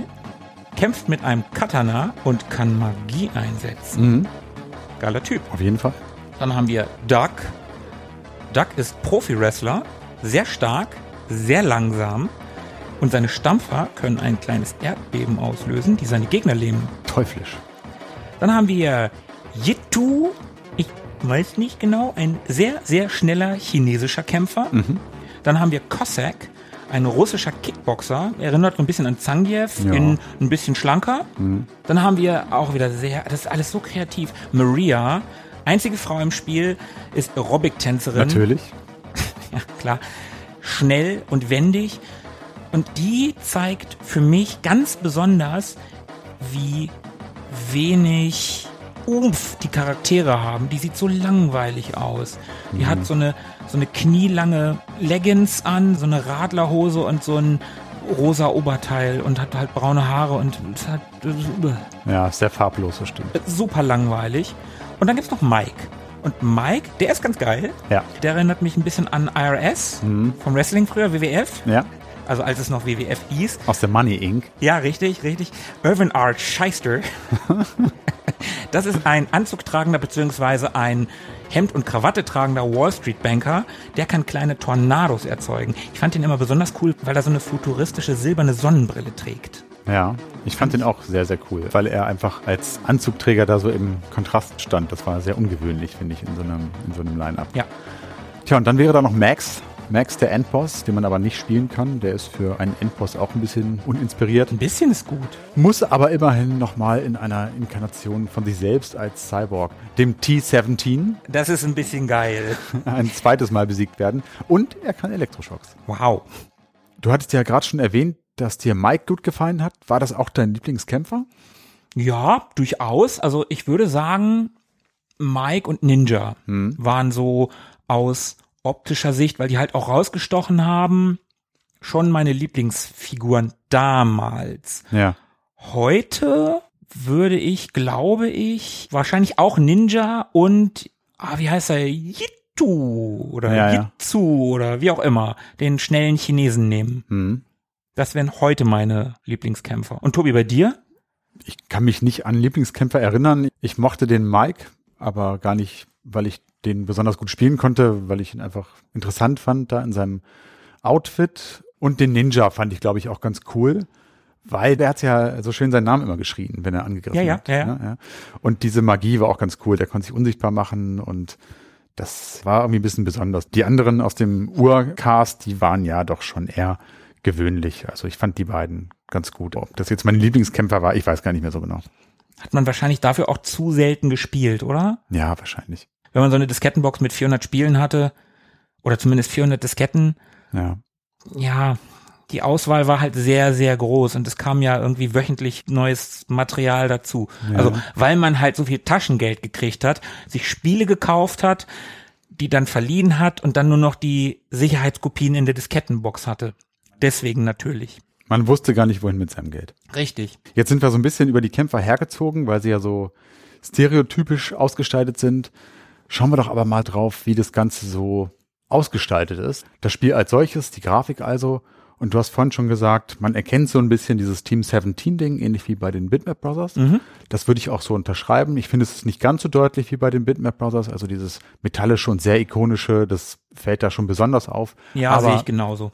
Speaker 2: kämpft mit einem Katana und kann Magie einsetzen.
Speaker 1: Mhm.
Speaker 2: Geiler Typ.
Speaker 1: Auf jeden Fall.
Speaker 2: Dann haben wir Duck. Duck ist Profi-Wrestler, sehr stark, sehr langsam und seine Stampfer können ein kleines Erdbeben auslösen, die seine Gegner lähmen.
Speaker 1: Teuflisch.
Speaker 2: Dann haben wir Yitu. Ich weiß nicht genau, ein sehr, sehr schneller chinesischer Kämpfer. Dann haben wir Cossack, ein russischer Kickboxer. Erinnert ein bisschen an Zangief,
Speaker 1: Ja.
Speaker 2: in ein bisschen schlanker. Dann haben wir auch wieder sehr, das ist alles so kreativ. Maria, einzige Frau im Spiel, ist Aerobic-Tänzerin.
Speaker 1: Natürlich.
Speaker 2: Ja, klar. Schnell und wendig. Und die zeigt für mich ganz besonders, wie wenig Umf die Charaktere haben. Die sieht so langweilig aus. Die hat so eine, so eine knielange Leggings an, so eine Radlerhose und so ein rosa Oberteil und hat halt braune Haare und hat
Speaker 1: Ja, sehr farblos, das stimmt.
Speaker 2: super langweilig. Und dann gibt's noch Mike. Und Mike, der ist ganz geil.
Speaker 1: Ja.
Speaker 2: Der erinnert mich ein bisschen an IRS vom Wrestling früher, WWF.
Speaker 1: Ja.
Speaker 2: Also als es noch WWF hieß.
Speaker 1: Aus der Money Inc.
Speaker 2: Ja, richtig, richtig. Irvin R. Scheister. das ist ein anzugtragender beziehungsweise ein Hemd- und Krawatte tragender Wall Street Banker, der kann kleine Tornados erzeugen. Ich fand ihn immer besonders cool, weil er so eine futuristische silberne Sonnenbrille trägt.
Speaker 1: Ja, ich fand ihn auch sehr, sehr cool, weil er einfach als Anzugträger da so im Kontrast stand. Das war sehr ungewöhnlich, finde ich, in so einem, in so einem Line-Up.
Speaker 2: Ja.
Speaker 1: Tja, und dann wäre da noch Max. Max, der Endboss, den man aber nicht spielen kann. Der ist für einen Endboss auch ein bisschen uninspiriert.
Speaker 2: Ein bisschen ist gut.
Speaker 1: Muss aber immerhin nochmal in einer Inkarnation von sich selbst als Cyborg, dem T-17,
Speaker 2: Das ist ein bisschen geil.
Speaker 1: ein zweites Mal besiegt werden. Und er kann Elektroschocks.
Speaker 2: Wow.
Speaker 1: Du hattest ja gerade schon erwähnt, dass dir Mike gut gefallen hat. War das auch dein Lieblingskämpfer?
Speaker 2: Ja, durchaus. Also ich würde sagen, Mike und Ninja waren so aus optischer Sicht, weil die halt auch rausgestochen haben, schon meine Lieblingsfiguren damals.
Speaker 1: Ja.
Speaker 2: Heute würde ich, glaube ich, wahrscheinlich auch Ninja und, ah, wie heißt er, Yitu oder
Speaker 1: Ja, ja.
Speaker 2: Jitsu oder wie auch immer, den schnellen Chinesen nehmen.
Speaker 1: Hm.
Speaker 2: Das wären heute meine Lieblingskämpfer. Und Tobi, bei dir?
Speaker 1: Ich kann mich nicht an Lieblingskämpfer erinnern. Ich mochte den Mike, aber gar nicht, weil ich den besonders gut spielen konnte, weil ich ihn einfach interessant fand da in seinem Outfit. Und den Ninja fand ich, glaube ich, auch ganz cool, weil der hat ja so schön seinen Namen immer geschrien, wenn er angegriffen
Speaker 2: Ja, ja,
Speaker 1: hat.
Speaker 2: ja, ja.
Speaker 1: Ne? Und diese Magie war auch ganz cool. Der konnte sich unsichtbar machen und das war irgendwie ein bisschen besonders. Die anderen aus dem Urcast, die waren ja doch schon eher gewöhnlich. Also ich fand die beiden ganz gut. Ob das jetzt mein Lieblingskämpfer war, ich weiß gar nicht mehr so genau.
Speaker 2: Hat man wahrscheinlich dafür auch zu selten gespielt, oder?
Speaker 1: Ja, wahrscheinlich.
Speaker 2: Wenn man so eine Diskettenbox mit 400 Spielen hatte, oder zumindest 400 Disketten,
Speaker 1: Ja.
Speaker 2: ja, die Auswahl war halt sehr, sehr groß und es kam ja irgendwie wöchentlich neues Material dazu. Also, weil man halt so viel Taschengeld gekriegt hat, sich Spiele gekauft hat, die dann verliehen hat und dann nur noch die Sicherheitskopien in der Diskettenbox hatte. Deswegen natürlich.
Speaker 1: Man wusste gar nicht, wohin mit seinem Geld.
Speaker 2: Richtig.
Speaker 1: Jetzt sind wir so ein bisschen über die Kämpfer hergezogen, weil sie ja so stereotypisch ausgestaltet sind. Schauen wir doch aber mal drauf, wie das Ganze so ausgestaltet ist. Das Spiel als solches, die Grafik also. Und du hast vorhin schon gesagt, man erkennt so ein bisschen dieses Team 17 Ding, ähnlich wie bei den Bitmap Brothers. Das würde ich auch so unterschreiben. Ich finde, es ist nicht ganz so deutlich wie bei den Bitmap Brothers. Also dieses metallische und sehr ikonische, das fällt da schon besonders auf.
Speaker 2: Ja, sehe ich genauso.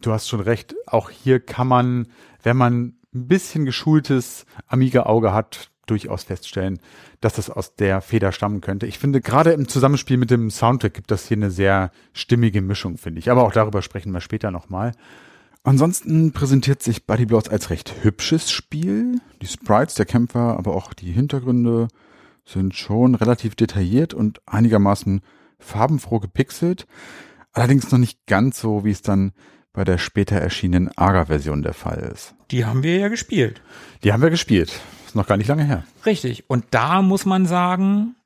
Speaker 1: Du hast schon recht. Auch hier kann man, wenn man ein bisschen geschultes Amiga-Auge hat, durchaus feststellen, dass das aus der Feder stammen könnte. Ich finde, gerade im Zusammenspiel mit dem Soundtrack gibt das hier eine sehr stimmige Mischung, finde ich. Aber auch darüber sprechen wir später nochmal. Ansonsten präsentiert sich Buddy Blows als recht hübsches Spiel. Die Sprites der Kämpfer, aber auch die Hintergründe sind schon relativ detailliert und einigermaßen farbenfroh gepixelt. Allerdings noch nicht ganz so, wie es dann bei der später erschienenen ARA-Version der Fall ist.
Speaker 2: Die haben wir ja gespielt.
Speaker 1: Die haben wir gespielt. Ist noch gar nicht lange her.
Speaker 2: Richtig. Und da muss man sagen,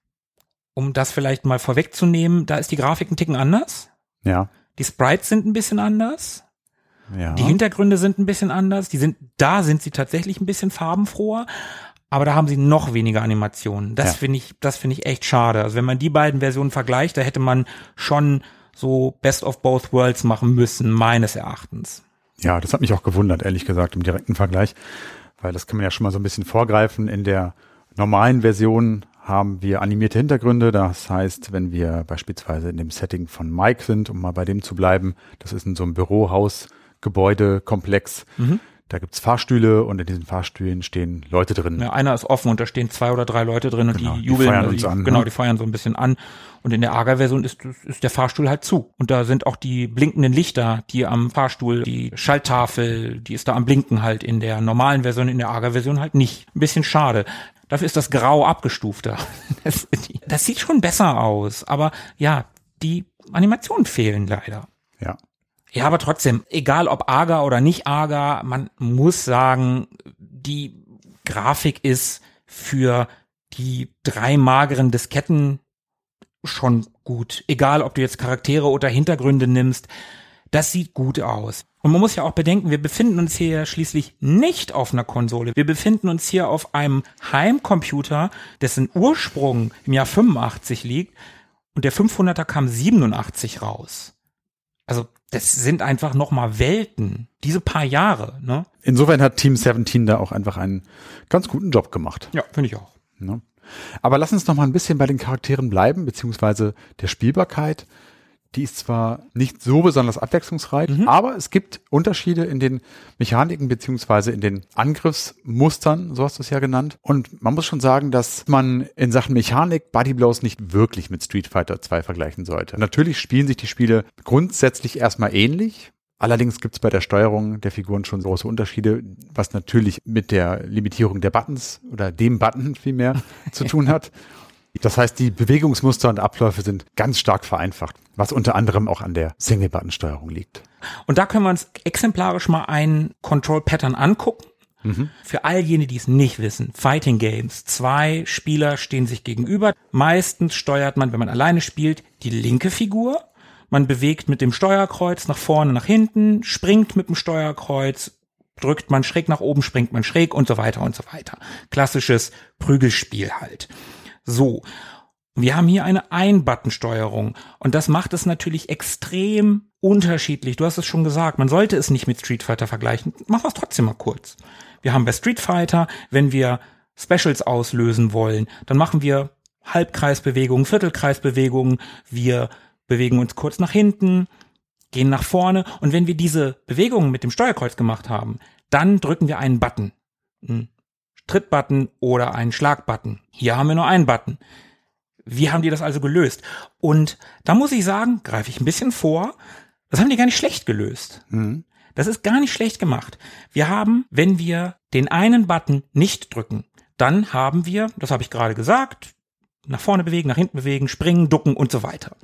Speaker 2: um das vielleicht mal vorwegzunehmen, da ist die Grafik ein Ticken anders.
Speaker 1: Ja.
Speaker 2: Die Sprites sind ein bisschen anders.
Speaker 1: Ja.
Speaker 2: Die Hintergründe sind ein bisschen anders. Die sind, da sind sie tatsächlich ein bisschen farbenfroher. Aber da haben sie noch weniger Animationen. Das
Speaker 1: Ja.
Speaker 2: finde ich, das finde ich echt schade. Also wenn man die beiden Versionen vergleicht, da hätte man schon so Best of Both Worlds machen müssen, meines Erachtens.
Speaker 1: Ja, das hat mich auch gewundert, ehrlich gesagt, im direkten Vergleich, weil das kann man ja schon mal so ein bisschen vorgreifen. In der normalen Version haben wir animierte Hintergründe. Das heißt, wenn wir beispielsweise in dem Setting von Mike sind, um mal bei dem zu bleiben, das ist in so einem Bürohaus, Gebäudekomplex. Da gibt's Fahrstühle und in diesen Fahrstühlen stehen Leute drin.
Speaker 2: Ja, einer ist offen und da stehen zwei oder drei Leute drin und
Speaker 1: Genau,
Speaker 2: die
Speaker 1: die
Speaker 2: jubeln.
Speaker 1: feuern
Speaker 2: also
Speaker 1: uns
Speaker 2: die,
Speaker 1: an,
Speaker 2: Genau,
Speaker 1: ne?
Speaker 2: die feuern so ein bisschen an. Und in der AGA-Version ist, ist der Fahrstuhl halt zu. Und da sind auch die blinkenden Lichter, die am Fahrstuhl, die Schalttafel, die ist da am Blinken halt in der normalen Version, in der AGA-Version halt nicht. Ein bisschen schade. Dafür ist das Grau abgestufter. Das, das sieht schon besser aus. Aber ja, die Animationen fehlen leider.
Speaker 1: Ja.
Speaker 2: Ja, aber trotzdem, egal ob AGA oder nicht AGA, man muss sagen, die Grafik ist für die drei mageren Disketten schon gut. Egal, ob du jetzt Charaktere oder Hintergründe nimmst, das sieht gut aus. Und man muss ja auch bedenken, wir befinden uns hier schließlich nicht auf einer Konsole. Wir befinden uns hier auf einem Heimcomputer, dessen Ursprung im Jahr 85 liegt und der 500er kam 87 raus. Also das sind einfach nochmal Welten. Diese paar Jahre, ne?
Speaker 1: Insofern hat Team 17 da auch einfach einen ganz guten Job gemacht.
Speaker 2: Ja, finde ich auch.
Speaker 1: Ne? Aber lass uns noch mal ein bisschen bei den Charakteren bleiben, beziehungsweise der Spielbarkeit. Die ist zwar nicht so besonders abwechslungsreich,
Speaker 2: Mhm.
Speaker 1: aber es gibt Unterschiede in den Mechaniken beziehungsweise in den Angriffsmustern, so hast du es ja genannt. Und man muss schon sagen, dass man in Sachen Mechanik Body Blows nicht wirklich mit Street Fighter 2 vergleichen sollte. Natürlich spielen sich die Spiele grundsätzlich erstmal ähnlich. Allerdings gibt es bei der Steuerung der Figuren schon große Unterschiede, was natürlich mit der Limitierung der Buttons oder dem Button vielmehr zu tun hat. Das heißt, die Bewegungsmuster und Abläufe sind ganz stark vereinfacht, was unter anderem auch an der Single-Button-Steuerung liegt.
Speaker 2: Und da können wir uns exemplarisch mal ein Control-Pattern angucken. Für all jene, die es nicht wissen, Fighting Games. Zwei Spieler stehen sich gegenüber. Meistens steuert man, wenn man alleine spielt, die linke Figur. Man bewegt mit dem Steuerkreuz nach vorne, nach hinten, springt mit dem Steuerkreuz, drückt man schräg nach oben, springt man schräg und so weiter und so weiter. Klassisches Prügelspiel halt. So. Wir haben hier eine Ein-Button-Steuerung und das macht es natürlich extrem unterschiedlich. Du hast es schon gesagt, man sollte es nicht mit Street Fighter vergleichen. Machen wir es trotzdem mal kurz. Wir haben bei Street Fighter, wenn wir Specials auslösen wollen, dann machen wir Halbkreisbewegungen, Viertelkreisbewegungen, wir bewegen uns kurz nach hinten, gehen nach vorne und wenn wir diese Bewegungen mit dem Steuerkreuz gemacht haben, dann drücken wir einen Button. Einen Trittbutton oder einen Schlagbutton. Hier haben wir nur einen Button. Wie haben die das also gelöst? Und da muss ich sagen, greife ich ein bisschen vor, das haben die gar nicht schlecht gelöst. Das ist gar nicht schlecht gemacht. Wir haben, wenn wir den einen Button nicht drücken, dann haben wir, das habe ich gerade gesagt, nach vorne bewegen, nach hinten bewegen, springen, ducken und so weiter.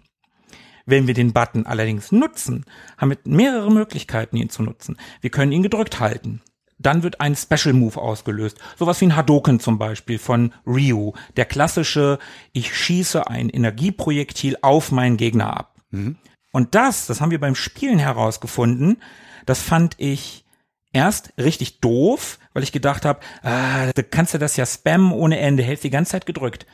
Speaker 2: Wenn wir den Button allerdings nutzen, haben wir mehrere Möglichkeiten, ihn zu nutzen. Wir können ihn gedrückt halten. Dann wird ein Special Move ausgelöst. Sowas wie ein Hadoken zum Beispiel von Ryu. Der klassische, ich schieße ein Energieprojektil auf meinen Gegner ab. Und das, das haben wir beim Spielen herausgefunden, das fand ich erst richtig doof, weil ich gedacht habe, ah, da kannst du das ja spammen ohne Ende, hältst die ganze Zeit gedrückt.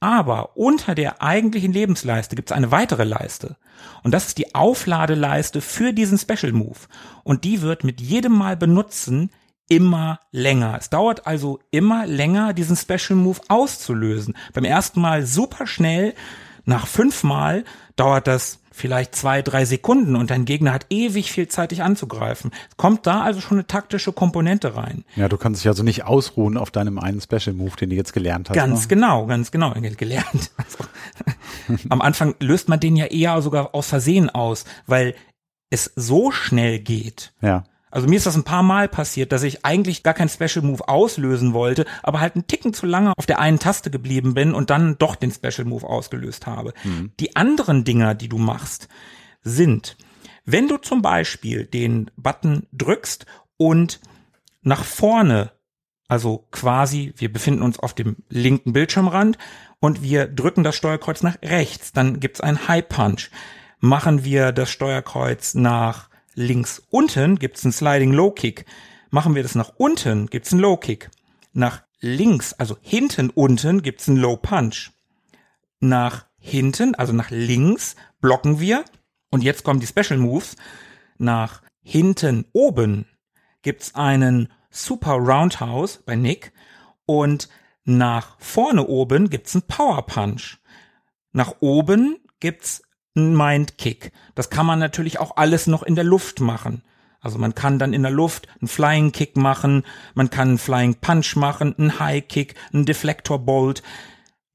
Speaker 2: Aber unter der eigentlichen Lebensleiste gibt es eine weitere Leiste. Und das ist die Aufladeleiste für diesen Special Move. Und die wird mit jedem Mal benutzen immer länger. Es dauert also immer länger, diesen Special Move auszulösen. Beim ersten Mal super schnell, nach fünfmal dauert das vielleicht zwei, drei Sekunden und dein Gegner hat ewig viel Zeit, dich anzugreifen. Kommt da also schon eine taktische Komponente rein.
Speaker 1: Ja, du kannst dich also nicht ausruhen auf deinem einen Special Move, den du jetzt gelernt hast.
Speaker 2: Ganz
Speaker 1: ne?
Speaker 2: genau, ganz genau, gelernt. Also, am Anfang löst man den ja eher sogar aus Versehen aus, weil es so schnell geht.
Speaker 1: Ja.
Speaker 2: Also mir ist das ein paar Mal passiert, dass ich eigentlich gar kein Special Move auslösen wollte, aber halt einen Ticken zu lange auf der einen Taste geblieben bin und dann doch den Special Move ausgelöst habe. Die anderen Dinger, die du machst, sind, wenn du zum Beispiel den Button drückst und nach vorne, also quasi, wir befinden uns auf dem linken Bildschirmrand und wir drücken das Steuerkreuz nach rechts, dann gibt's einen High Punch. Machen wir das Steuerkreuz nach links unten, gibt's einen Sliding Low Kick. Machen wir das nach unten, gibt's einen Low Kick. Nach links, also hinten unten, gibt's einen Low Punch. Nach hinten, also nach links, blocken wir. Und jetzt kommen die Special Moves. Nach hinten oben gibt's einen Super Roundhouse bei Nick und nach vorne oben gibt's einen Power Punch. Nach oben gibt's einen Mind Kick. Das kann man natürlich auch alles noch in der Luft machen. Also man kann dann in der Luft einen Flying Kick machen, man kann einen Flying Punch machen, einen High Kick, einen Deflector Bolt.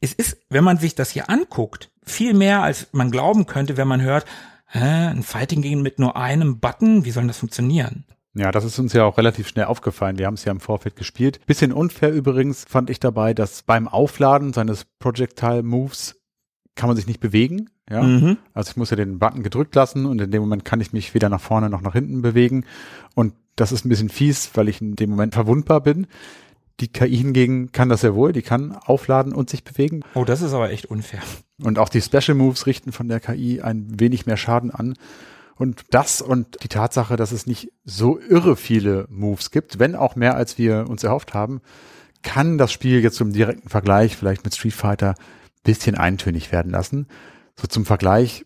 Speaker 2: Es ist, wenn man sich das hier anguckt, viel mehr als man glauben könnte, wenn man hört, hä, ein Fighting Game mit nur einem Button, wie soll das funktionieren?
Speaker 1: Ja, das ist uns ja auch relativ schnell aufgefallen. Wir haben es ja im Vorfeld gespielt. Bisschen unfair übrigens fand ich dabei, dass beim Aufladen seines Projectile Moves kann man sich nicht bewegen. Ja,
Speaker 2: Mhm.
Speaker 1: also ich muss ja den Button gedrückt lassen und in dem Moment kann ich mich weder nach vorne noch nach hinten bewegen. Und das ist ein bisschen fies, weil ich in dem Moment verwundbar bin. Die KI hingegen kann das sehr wohl. Die kann aufladen und sich bewegen.
Speaker 2: Oh, das ist aber echt unfair.
Speaker 1: Und auch die Special Moves richten von der KI ein wenig mehr Schaden an. Und das und die Tatsache, dass es nicht so irre viele Moves gibt, wenn auch mehr als wir uns erhofft haben, kann das Spiel jetzt zum direkten Vergleich vielleicht mit Street Fighter bisschen eintönig werden lassen. So zum Vergleich,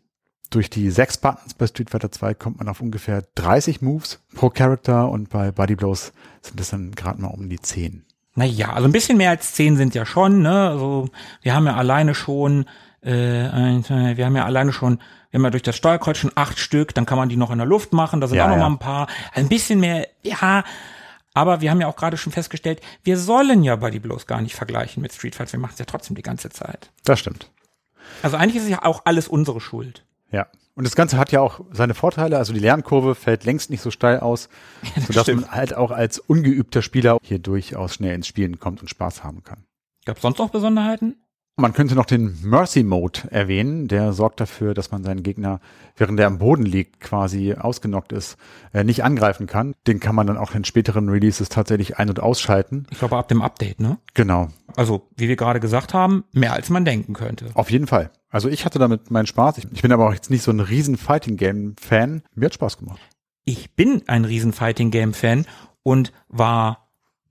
Speaker 1: durch die sechs Buttons bei Street Fighter 2 kommt man auf ungefähr 30 Moves pro Charakter und bei Body Blows sind das dann gerade mal um die 10.
Speaker 2: Naja, also ein bisschen mehr als zehn sind ja schon, ne? Also wir haben ja alleine schon, äh, wir haben ja alleine schon, wir haben ja durch das Steuerkreuz schon acht Stück, dann kann man die noch in der Luft machen, da sind
Speaker 1: Ja,
Speaker 2: auch noch
Speaker 1: ja.
Speaker 2: mal ein paar. Ein bisschen mehr, ja. Aber wir haben ja auch gerade schon festgestellt, wir sollen ja Body Blows gar nicht vergleichen mit Street Fighter, wir machen es ja trotzdem die ganze Zeit.
Speaker 1: Das stimmt.
Speaker 2: Also eigentlich ist es ja auch alles unsere Schuld.
Speaker 1: Ja. Und das Ganze hat ja auch seine Vorteile. Also die Lernkurve fällt längst nicht so steil aus, sodass
Speaker 2: stimmt.
Speaker 1: man halt auch als ungeübter Spieler hier durchaus schnell ins Spielen kommt und Spaß haben kann.
Speaker 2: Gab sonst noch Besonderheiten?
Speaker 1: Man könnte noch den Mercy Mode erwähnen. Der sorgt dafür, dass man seinen Gegner, während er am Boden liegt, quasi ausgenockt ist, äh, nicht angreifen kann. Den kann man dann auch in späteren Releases tatsächlich ein- und ausschalten.
Speaker 2: Ich glaube ab dem Update, ne?
Speaker 1: Genau.
Speaker 2: Also, wie wir gerade gesagt haben, mehr als man denken könnte.
Speaker 1: Auf jeden Fall. Also ich hatte damit meinen Spaß. Ich, ich bin aber auch jetzt nicht so ein riesen Fighting Game Fan. Mir hat Spaß gemacht.
Speaker 2: Ich bin ein riesen Fighting Game Fan und war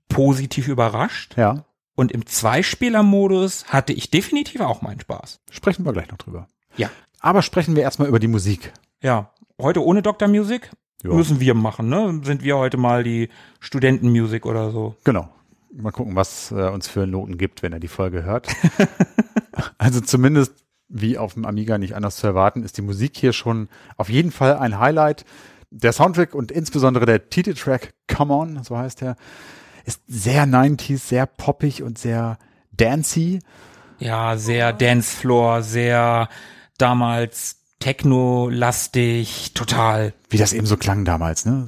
Speaker 2: positiv überrascht.
Speaker 1: Ja.
Speaker 2: Und im Zweispieler-Modus hatte ich definitiv auch meinen Spaß.
Speaker 1: Sprechen wir gleich noch drüber.
Speaker 2: Ja.
Speaker 1: Aber sprechen wir erstmal über die Musik.
Speaker 2: Ja, heute ohne Dr. Music
Speaker 1: Ja.
Speaker 2: müssen wir machen, ne? Sind wir heute mal die Studentenmusik oder so.
Speaker 1: Genau. Mal gucken, was äh, uns für Noten gibt, wenn er die Folge hört. also zumindest wie auf dem Amiga nicht anders zu erwarten, ist die Musik hier schon auf jeden Fall ein Highlight. Der Soundtrack und insbesondere der Titeltrack Come On, so heißt er, ist sehr 90s, sehr poppig und sehr dancey.
Speaker 2: Ja, sehr Dancefloor, sehr damals Techno-lastig, total.
Speaker 1: Wie das eben so klang damals, ne?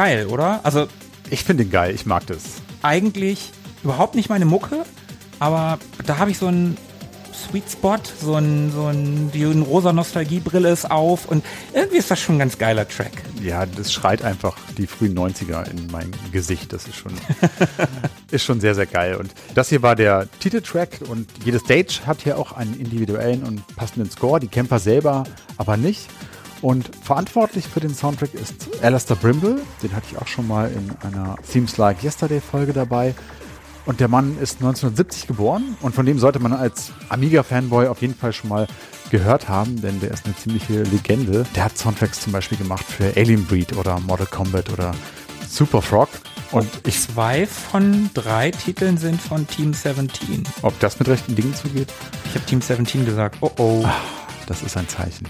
Speaker 2: Geil, oder? Also
Speaker 1: Ich finde ihn geil, ich mag das.
Speaker 2: eigentlich überhaupt nicht meine Mucke, aber da habe ich so einen Sweet Spot, so ein, so ein, die rosa Nostalgiebrille ist auf und irgendwie ist das schon ein ganz geiler Track.
Speaker 1: Ja, das schreit einfach die frühen 90er in mein Gesicht. Das ist schon, ist schon sehr, sehr geil. Und das hier war der Titeltrack und jede Stage hat hier auch einen individuellen und passenden Score. Die Camper selber aber nicht. Und verantwortlich für den Soundtrack ist Alistair Brimble. Den hatte ich auch schon mal in einer Seems Like Yesterday Folge dabei. Und der Mann ist 1970 geboren und von dem sollte man als Amiga-Fanboy auf jeden Fall schon mal gehört haben, denn der ist eine ziemliche Legende. Der hat Soundtracks zum Beispiel gemacht für Alien Breed oder Mortal Kombat oder Super Frog. Und ich,
Speaker 2: Zwei von drei Titeln sind von Team 17.
Speaker 1: ob das mit rechten Dingen zugeht,
Speaker 2: Ich habe Team 17 gesagt. Oh oh.
Speaker 1: das ist ein Zeichen.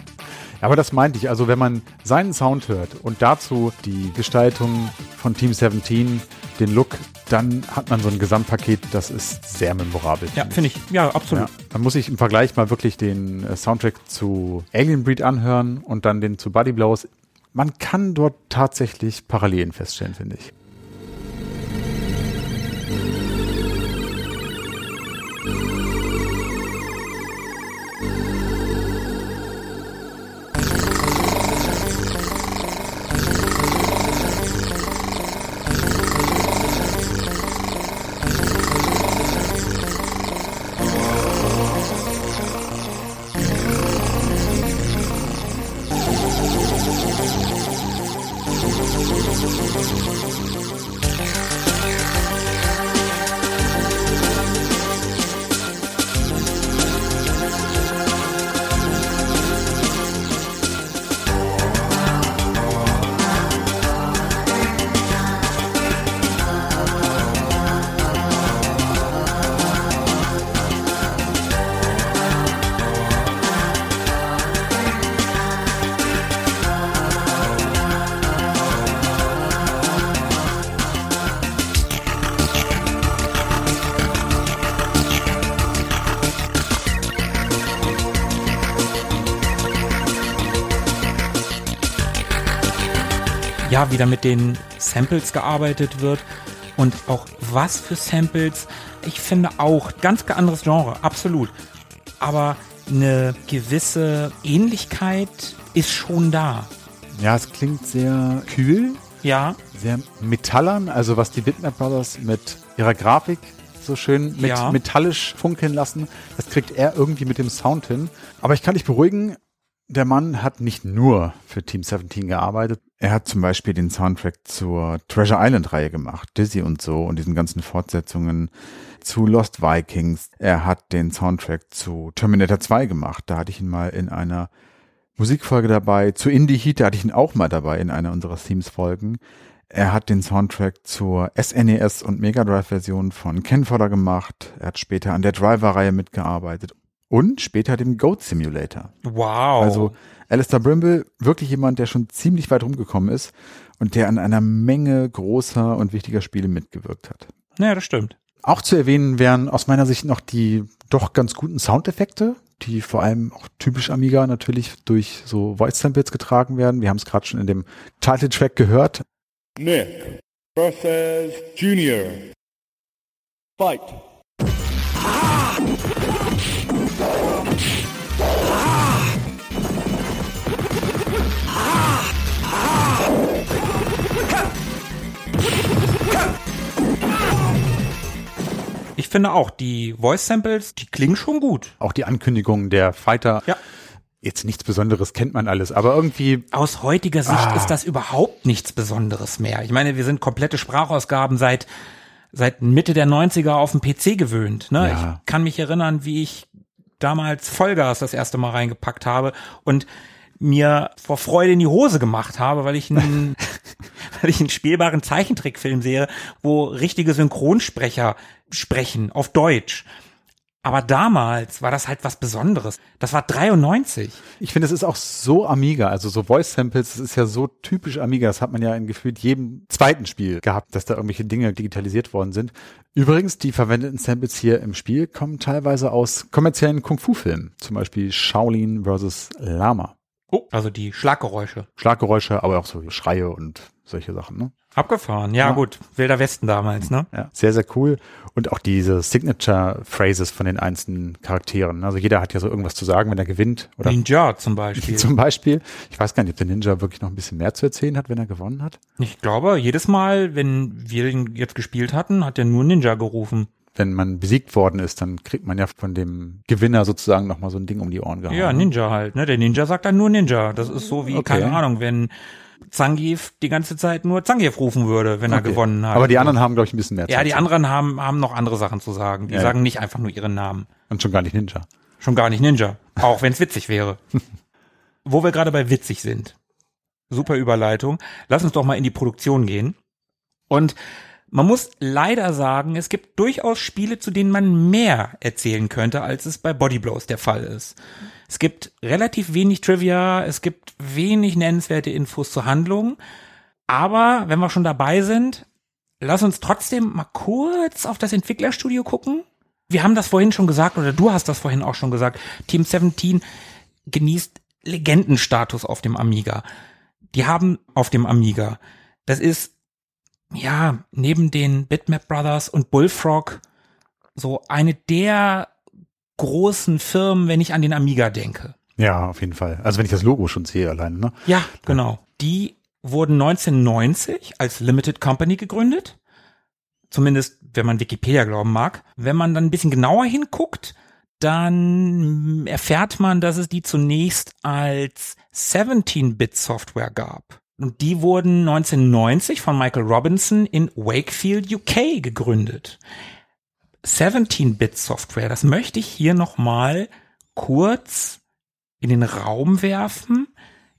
Speaker 1: Aber das meinte ich, also wenn man seinen Sound hört und dazu die Gestaltung von Team 17, den Look, dann hat man so ein Gesamtpaket, das ist sehr memorabel.
Speaker 2: Ja, finde ich. Ja, absolut.
Speaker 1: Ja, dann muss ich im Vergleich mal wirklich den äh, Soundtrack zu Alien Breed anhören und dann den zu Body Blows. Man kann dort tatsächlich Parallelen feststellen, finde ich.
Speaker 2: Ja, wieder mit den Samples gearbeitet wird und auch was für Samples. Ich finde auch ganz anderes Genre, absolut. Aber eine gewisse Ähnlichkeit ist schon da.
Speaker 1: Ja, es klingt sehr kühl,
Speaker 2: Ja,
Speaker 1: sehr metallern, also was die Bitmap Brothers mit ihrer Grafik so schön mit
Speaker 2: Ja.
Speaker 1: metallisch funkeln lassen, das kriegt er irgendwie mit dem Sound hin. Aber ich kann dich beruhigen, der Mann hat nicht nur für Team 17 gearbeitet. Er hat zum Beispiel den Soundtrack zur Treasure Island Reihe gemacht, Dizzy und so und diesen ganzen Fortsetzungen zu Lost Vikings. Er hat den Soundtrack zu Terminator 2 gemacht. Da hatte ich ihn mal in einer Musikfolge dabei. Zu Indie Heat, da hatte ich ihn auch mal dabei in einer unserer Themes-Folgen. Er hat den Soundtrack zur SNES und Mega Drive Version von Ken Fodder gemacht. Er hat später an der Driver-Reihe mitgearbeitet und später dem Goat Simulator.
Speaker 2: wow.
Speaker 1: Also Alistair Brimble, wirklich jemand, der schon ziemlich weit rumgekommen ist und der an einer Menge großer und wichtiger Spiele mitgewirkt hat.
Speaker 2: ja, das stimmt.
Speaker 1: Auch zu erwähnen wären aus meiner Sicht noch die doch ganz guten Soundeffekte, die vor allem auch typisch Amiga natürlich durch so Voice Samples getragen werden. Wir haben es gerade schon in dem Title Track gehört.
Speaker 5: Nick versus Junior. Fight.
Speaker 2: Ich finde auch, die Voice Samples, die klingen schon gut.
Speaker 1: Auch die Ankündigung der Fighter.
Speaker 2: Ja.
Speaker 1: Jetzt nichts Besonderes kennt man alles, aber irgendwie
Speaker 2: Aus heutiger Sicht
Speaker 1: Ah.
Speaker 2: ist das überhaupt nichts Besonderes mehr. Ich meine, wir sind komplette Sprachausgaben seit, seit Mitte der 90er auf dem PC gewöhnt. Ne?
Speaker 1: Ja.
Speaker 2: Ich kann mich erinnern, wie ich damals Vollgas das erste Mal reingepackt habe und mir vor Freude in die Hose gemacht habe, weil ich einen, weil ich einen spielbaren Zeichentrickfilm sehe, wo richtige Synchronsprecher sprechen auf Deutsch. Aber damals war das halt was Besonderes. Das war 93.
Speaker 1: Ich finde, es ist auch so Amiga, also so Voice Samples, das ist ja so typisch Amiga, das hat man ja in gefühlt jedem zweiten Spiel gehabt, dass da irgendwelche Dinge digitalisiert worden sind. Übrigens, die verwendeten Samples hier im Spiel kommen teilweise aus kommerziellen Kung-Fu-Filmen, zum Beispiel Shaolin vs. Lama.
Speaker 2: Oh, also die Schlaggeräusche.
Speaker 1: Schlaggeräusche, aber auch so Schreie und solche Sachen, ne?
Speaker 2: Abgefahren, ja,
Speaker 1: Ja.
Speaker 2: gut. Wilder Westen damals, ne?
Speaker 1: Ja, sehr, sehr cool. Und auch diese Signature-Phrases von den einzelnen Charakteren. Also jeder hat ja so irgendwas zu sagen, wenn er gewinnt. Oder
Speaker 2: Ninja zum Beispiel.
Speaker 1: zum Beispiel. Ich weiß gar nicht, ob der Ninja wirklich noch ein bisschen mehr zu erzählen hat, wenn er gewonnen hat.
Speaker 2: Ich glaube, jedes Mal, wenn wir ihn jetzt gespielt hatten, hat er nur Ninja gerufen.
Speaker 1: Wenn man besiegt worden ist, dann kriegt man ja von dem Gewinner sozusagen nochmal so ein Ding um die Ohren gehauen.
Speaker 2: Ja, Ninja halt, ne? Der Ninja sagt dann nur Ninja. Das ist so wie,
Speaker 1: Okay.
Speaker 2: keine Ahnung, wenn Zangief die ganze Zeit nur Zangief rufen würde, wenn er
Speaker 1: Okay.
Speaker 2: gewonnen hat.
Speaker 1: Aber die anderen haben, glaube ich, ein bisschen mehr
Speaker 2: Ja,
Speaker 1: Zeit
Speaker 2: die
Speaker 1: zu-
Speaker 2: anderen haben, haben noch andere Sachen zu sagen. Die
Speaker 1: Ja, ja.
Speaker 2: sagen nicht einfach nur ihren Namen.
Speaker 1: Und schon gar nicht Ninja.
Speaker 2: Schon gar nicht Ninja. Auch wenn es witzig wäre. Wo wir gerade bei witzig sind. Super Überleitung. Lass uns doch mal in die Produktion gehen. Und man muss leider sagen, es gibt durchaus Spiele, zu denen man mehr erzählen könnte, als es bei Body Blows der Fall ist. Es gibt relativ wenig Trivia, es gibt wenig nennenswerte Infos zur Handlung. Aber wenn wir schon dabei sind, lass uns trotzdem mal kurz auf das Entwicklerstudio gucken. Wir haben das vorhin schon gesagt, oder du hast das vorhin auch schon gesagt. Team 17 genießt Legendenstatus auf dem Amiga. Die haben auf dem Amiga. Das ist, ja, neben den Bitmap Brothers und Bullfrog so eine der großen Firmen, wenn ich an den Amiga denke.
Speaker 1: Ja, auf jeden Fall. Also wenn ich das Logo schon sehe alleine, ne?
Speaker 2: Ja, genau. Die wurden 1990 als Limited Company gegründet. Zumindest, wenn man Wikipedia glauben mag. Wenn man dann ein bisschen genauer hinguckt, dann erfährt man, dass es die zunächst als 17-Bit-Software gab. Und die wurden 1990 von Michael Robinson in Wakefield, UK gegründet. 17-Bit-Software, das möchte ich hier nochmal kurz in den Raum werfen,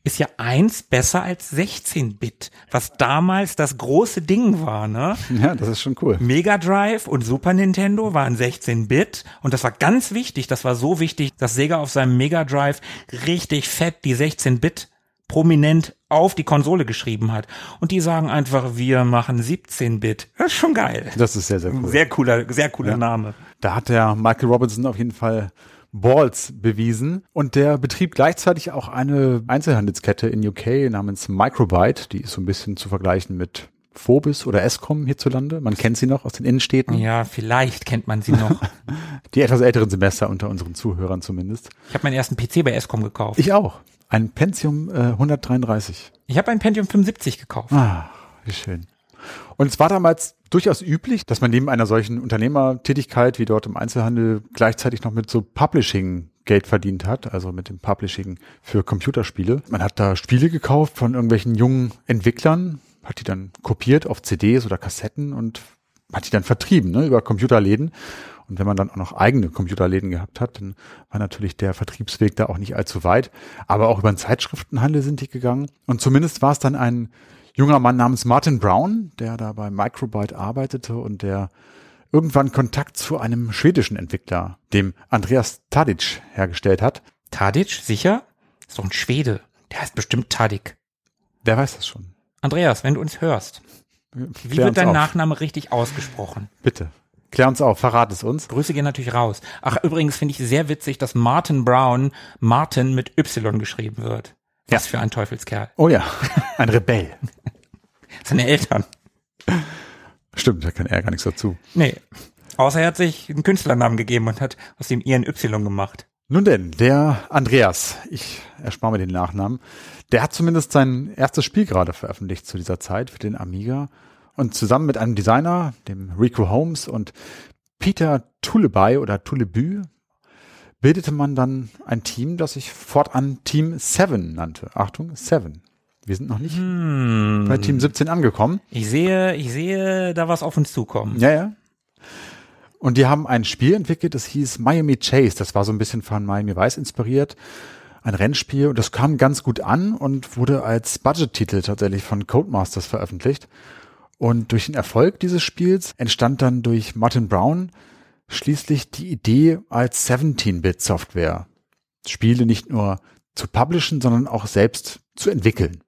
Speaker 2: ist ja eins besser als 16-Bit, was damals das große Ding war, ne?
Speaker 1: Ja, das ist schon cool.
Speaker 2: Mega Drive und Super Nintendo waren 16-Bit und das war ganz wichtig, das war so wichtig, dass Sega auf seinem Mega Drive richtig fett die 16-Bit prominent auf die Konsole geschrieben hat. Und die sagen einfach, wir machen 17-Bit. Das ist schon geil.
Speaker 1: Das ist sehr, sehr cool.
Speaker 2: Sehr cooler, sehr cooler
Speaker 1: Ja.
Speaker 2: Name.
Speaker 1: Da hat der Michael Robinson auf jeden Fall Balls bewiesen. Und der betrieb gleichzeitig auch eine Einzelhandelskette in UK namens Microbyte. Die ist so ein bisschen zu vergleichen mit Phobis oder Escom hierzulande. Man kennt sie noch aus den Innenstädten.
Speaker 2: Ja, vielleicht kennt man sie noch.
Speaker 1: Die etwas älteren Semester unter unseren Zuhörern zumindest.
Speaker 2: Ich habe meinen ersten PC bei Escom gekauft.
Speaker 1: Ich auch. Ein Pentium äh, 133.
Speaker 2: Ich habe ein Pentium 75 gekauft.
Speaker 1: Ah, wie schön. Und es war damals durchaus üblich, dass man neben einer solchen Unternehmertätigkeit wie dort im Einzelhandel gleichzeitig noch mit so Publishing Geld verdient hat, also mit dem Publishing für Computerspiele. Man hat da Spiele gekauft von irgendwelchen jungen Entwicklern, hat die dann kopiert auf CDs oder Kassetten und hat die dann vertrieben ne, über Computerläden. Und wenn man dann auch noch eigene Computerläden gehabt hat, dann war natürlich der Vertriebsweg da auch nicht allzu weit. Aber auch über den Zeitschriftenhandel sind die gegangen. Und zumindest war es dann ein junger Mann namens Martin Brown, der da bei Microbyte arbeitete und der irgendwann Kontakt zu einem schwedischen Entwickler, dem Andreas Tadic, hergestellt hat.
Speaker 2: Tadic, sicher? Ist doch ein Schwede. Der heißt bestimmt Tadik.
Speaker 1: Wer weiß das schon?
Speaker 2: Andreas, wenn du uns hörst, wie wird dein
Speaker 1: auf.
Speaker 2: Nachname richtig ausgesprochen?
Speaker 1: Bitte. Klär uns auf, verrat es uns.
Speaker 2: Grüße gehen natürlich raus. Ach, übrigens finde ich sehr witzig, dass Martin Brown Martin mit Y geschrieben wird. Was für ein Teufelskerl.
Speaker 1: Oh ja, ein Rebell.
Speaker 2: Seine Eltern.
Speaker 1: Stimmt, da kann er gar nichts dazu.
Speaker 2: Nee. Außer er hat sich einen Künstlernamen gegeben und hat aus dem ihren Y gemacht.
Speaker 1: Nun denn, der Andreas, ich erspare mir den Nachnamen, der hat zumindest sein erstes Spiel gerade veröffentlicht zu dieser Zeit für den Amiga. Und zusammen mit einem Designer, dem Rico Holmes und Peter Tulebey oder Tulebü, bildete man dann ein Team, das sich fortan Team 7 nannte. Achtung, 7. Wir sind noch nicht bei Team 17 angekommen.
Speaker 2: Ich sehe, ich sehe da was auf uns zukommen.
Speaker 1: Ja, ja. Und die haben ein Spiel entwickelt, das hieß Miami Chase. Das war so ein bisschen von Miami Vice inspiriert. Ein Rennspiel. Und das kam ganz gut an und wurde als Budget-Titel tatsächlich von Codemasters veröffentlicht. Und durch den Erfolg dieses Spiels entstand dann durch Martin Brown schließlich die Idee als 17-Bit-Software. Spiele nicht nur zu publishen, sondern auch selbst zu entwickeln.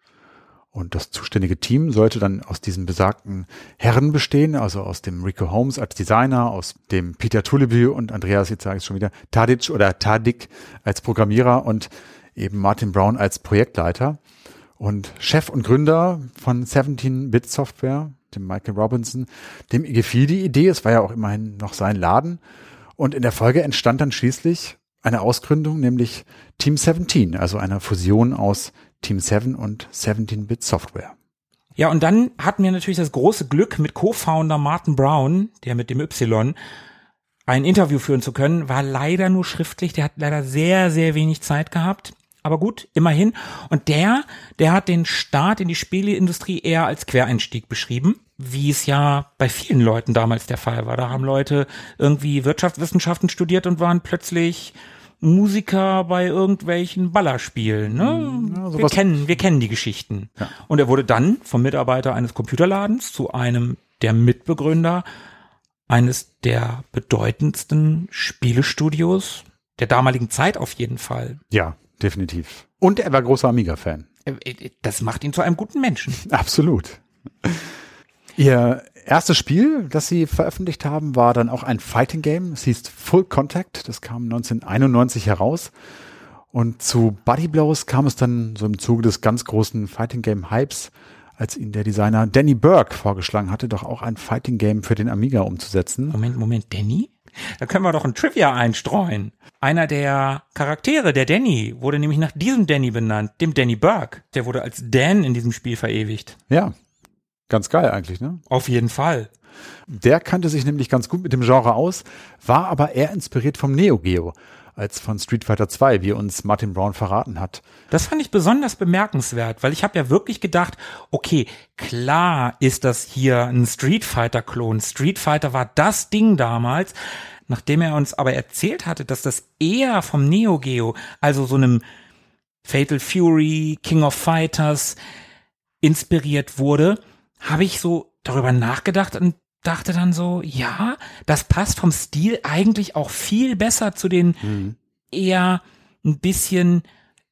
Speaker 1: Und das zuständige Team sollte dann aus diesen besagten Herren bestehen, also aus dem Rico Holmes als Designer, aus dem Peter Tulebü und Andreas, jetzt sage ich schon wieder, Tadic oder Tadik als Programmierer und eben Martin Brown als Projektleiter. Und Chef und Gründer von 17-Bit Software, dem Michael Robinson, dem gefiel die Idee, es war ja auch immerhin noch sein Laden. Und in der Folge entstand dann schließlich eine Ausgründung, nämlich Team 17, also eine Fusion aus Team 7 und 17-Bit Software.
Speaker 2: Ja, und dann hatten wir natürlich das große Glück, mit Co-Founder Martin Brown, der mit dem Y, ein Interview führen zu können. War leider nur schriftlich, der hat leider sehr, sehr wenig Zeit gehabt. Aber gut, immerhin. Und der, der hat den Start in die Spieleindustrie eher als Quereinstieg beschrieben, wie es ja bei vielen Leuten damals der Fall war. Da haben Leute irgendwie Wirtschaftswissenschaften studiert und waren plötzlich Musiker bei irgendwelchen Ballerspielen. Ne?
Speaker 1: ja,
Speaker 2: wir, kennen, wir kennen die Geschichten. Und er wurde dann vom Mitarbeiter eines Computerladens zu einem der Mitbegründer eines der bedeutendsten Spielestudios der damaligen Zeit auf jeden Fall.
Speaker 1: Ja, definitiv. Und er war großer Amiga-Fan.
Speaker 2: Äh, äh, Das macht ihn zu einem guten Menschen.
Speaker 1: Absolut. Ihr erstes Spiel, das sie veröffentlicht haben, war dann auch ein Fighting Game. Es hieß Full Contact. Das kam 1991 heraus. Und zu Buddy Blows kam es dann so im Zuge des ganz großen Fighting Game Hypes, als ihn der Designer Danny Burke vorgeschlagen hatte, doch auch ein Fighting Game für den Amiga umzusetzen.
Speaker 2: Moment, Moment, Danny? Da können wir doch ein Trivia einstreuen. Einer der Charaktere, der Danny, wurde nämlich nach diesem Danny benannt, dem Danny Burke. Der wurde als Dan in diesem Spiel verewigt.
Speaker 1: Ja, ganz geil eigentlich, ne?
Speaker 2: Auf jeden Fall.
Speaker 1: Der kannte sich nämlich ganz gut mit dem Genre aus, war aber eher inspiriert vom Neo Geo als von Street Fighter 2, wie uns Martin Brown verraten hat.
Speaker 2: Das fand ich besonders bemerkenswert, weil ich habe ja wirklich gedacht, okay, klar ist das hier ein Street Fighter-Klon. Street Fighter war das Ding damals. Nachdem er uns aber erzählt hatte, dass das eher vom Neo Geo, also so einem Fatal Fury, King of Fighters inspiriert wurde, habe ich so darüber nachgedacht und dachte dann so, ja, das passt vom Stil eigentlich auch viel besser zu den eher ein bisschen,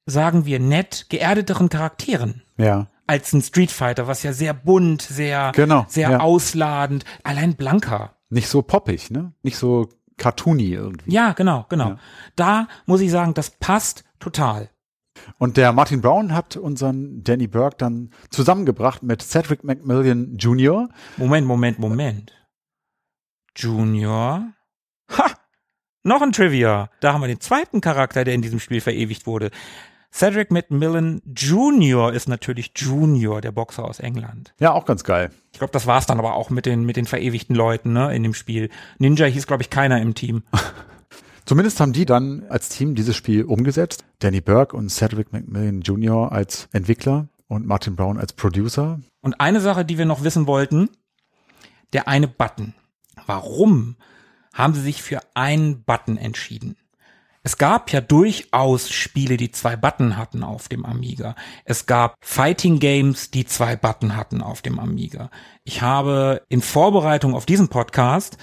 Speaker 2: sagen wir, nett geerdeteren Charakteren
Speaker 1: Ja.
Speaker 2: als ein Street Fighter, was ja sehr bunt, sehr,
Speaker 1: Genau,
Speaker 2: sehr
Speaker 1: ja.
Speaker 2: ausladend, allein Blanka.
Speaker 1: Nicht so poppig, ne? Nicht so cartoony irgendwie.
Speaker 2: Ja, genau, genau.
Speaker 1: Ja.
Speaker 2: Da muss ich sagen, das passt total.
Speaker 1: Und der Martin Brown hat unseren Danny Burke dann zusammengebracht mit Cedric McMillan Jr.
Speaker 2: Moment, Moment, Moment. Junior. Ha! Noch ein Trivia. Da haben wir den zweiten Charakter, der in diesem Spiel verewigt wurde. Cedric McMillan Jr. ist natürlich Junior, der Boxer aus England.
Speaker 1: Ja, auch ganz geil.
Speaker 2: Ich glaube, das war's dann aber auch mit den, mit den verewigten Leuten ne, in dem Spiel. Ninja hieß, glaube ich, keiner im Team.
Speaker 1: Zumindest haben die dann als Team dieses Spiel umgesetzt. Danny Burke und Cedric McMillan Jr. als Entwickler und Martin Brown als Producer.
Speaker 2: Und eine Sache, die wir noch wissen wollten, der eine Button. Warum haben sie sich für einen Button entschieden? Es gab ja durchaus Spiele, die zwei Button hatten auf dem Amiga. Es gab Fighting Games, die zwei Button hatten auf dem Amiga. Ich habe in Vorbereitung auf diesen Podcast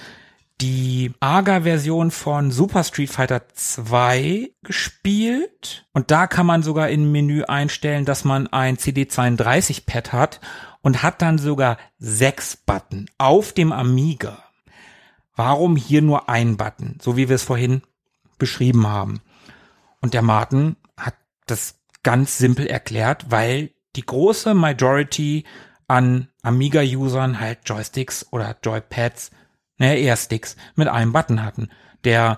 Speaker 2: die AGA-Version von Super Street Fighter 2 gespielt. Und da kann man sogar im Menü einstellen, dass man ein CD32-Pad hat und hat dann sogar sechs Button auf dem Amiga. Warum hier nur ein Button, so wie wir es vorhin beschrieben haben? Und der Martin hat das ganz simpel erklärt, weil die große Majority an Amiga-Usern halt Joysticks oder Joypads naja, eher Sticks mit einem Button hatten. Der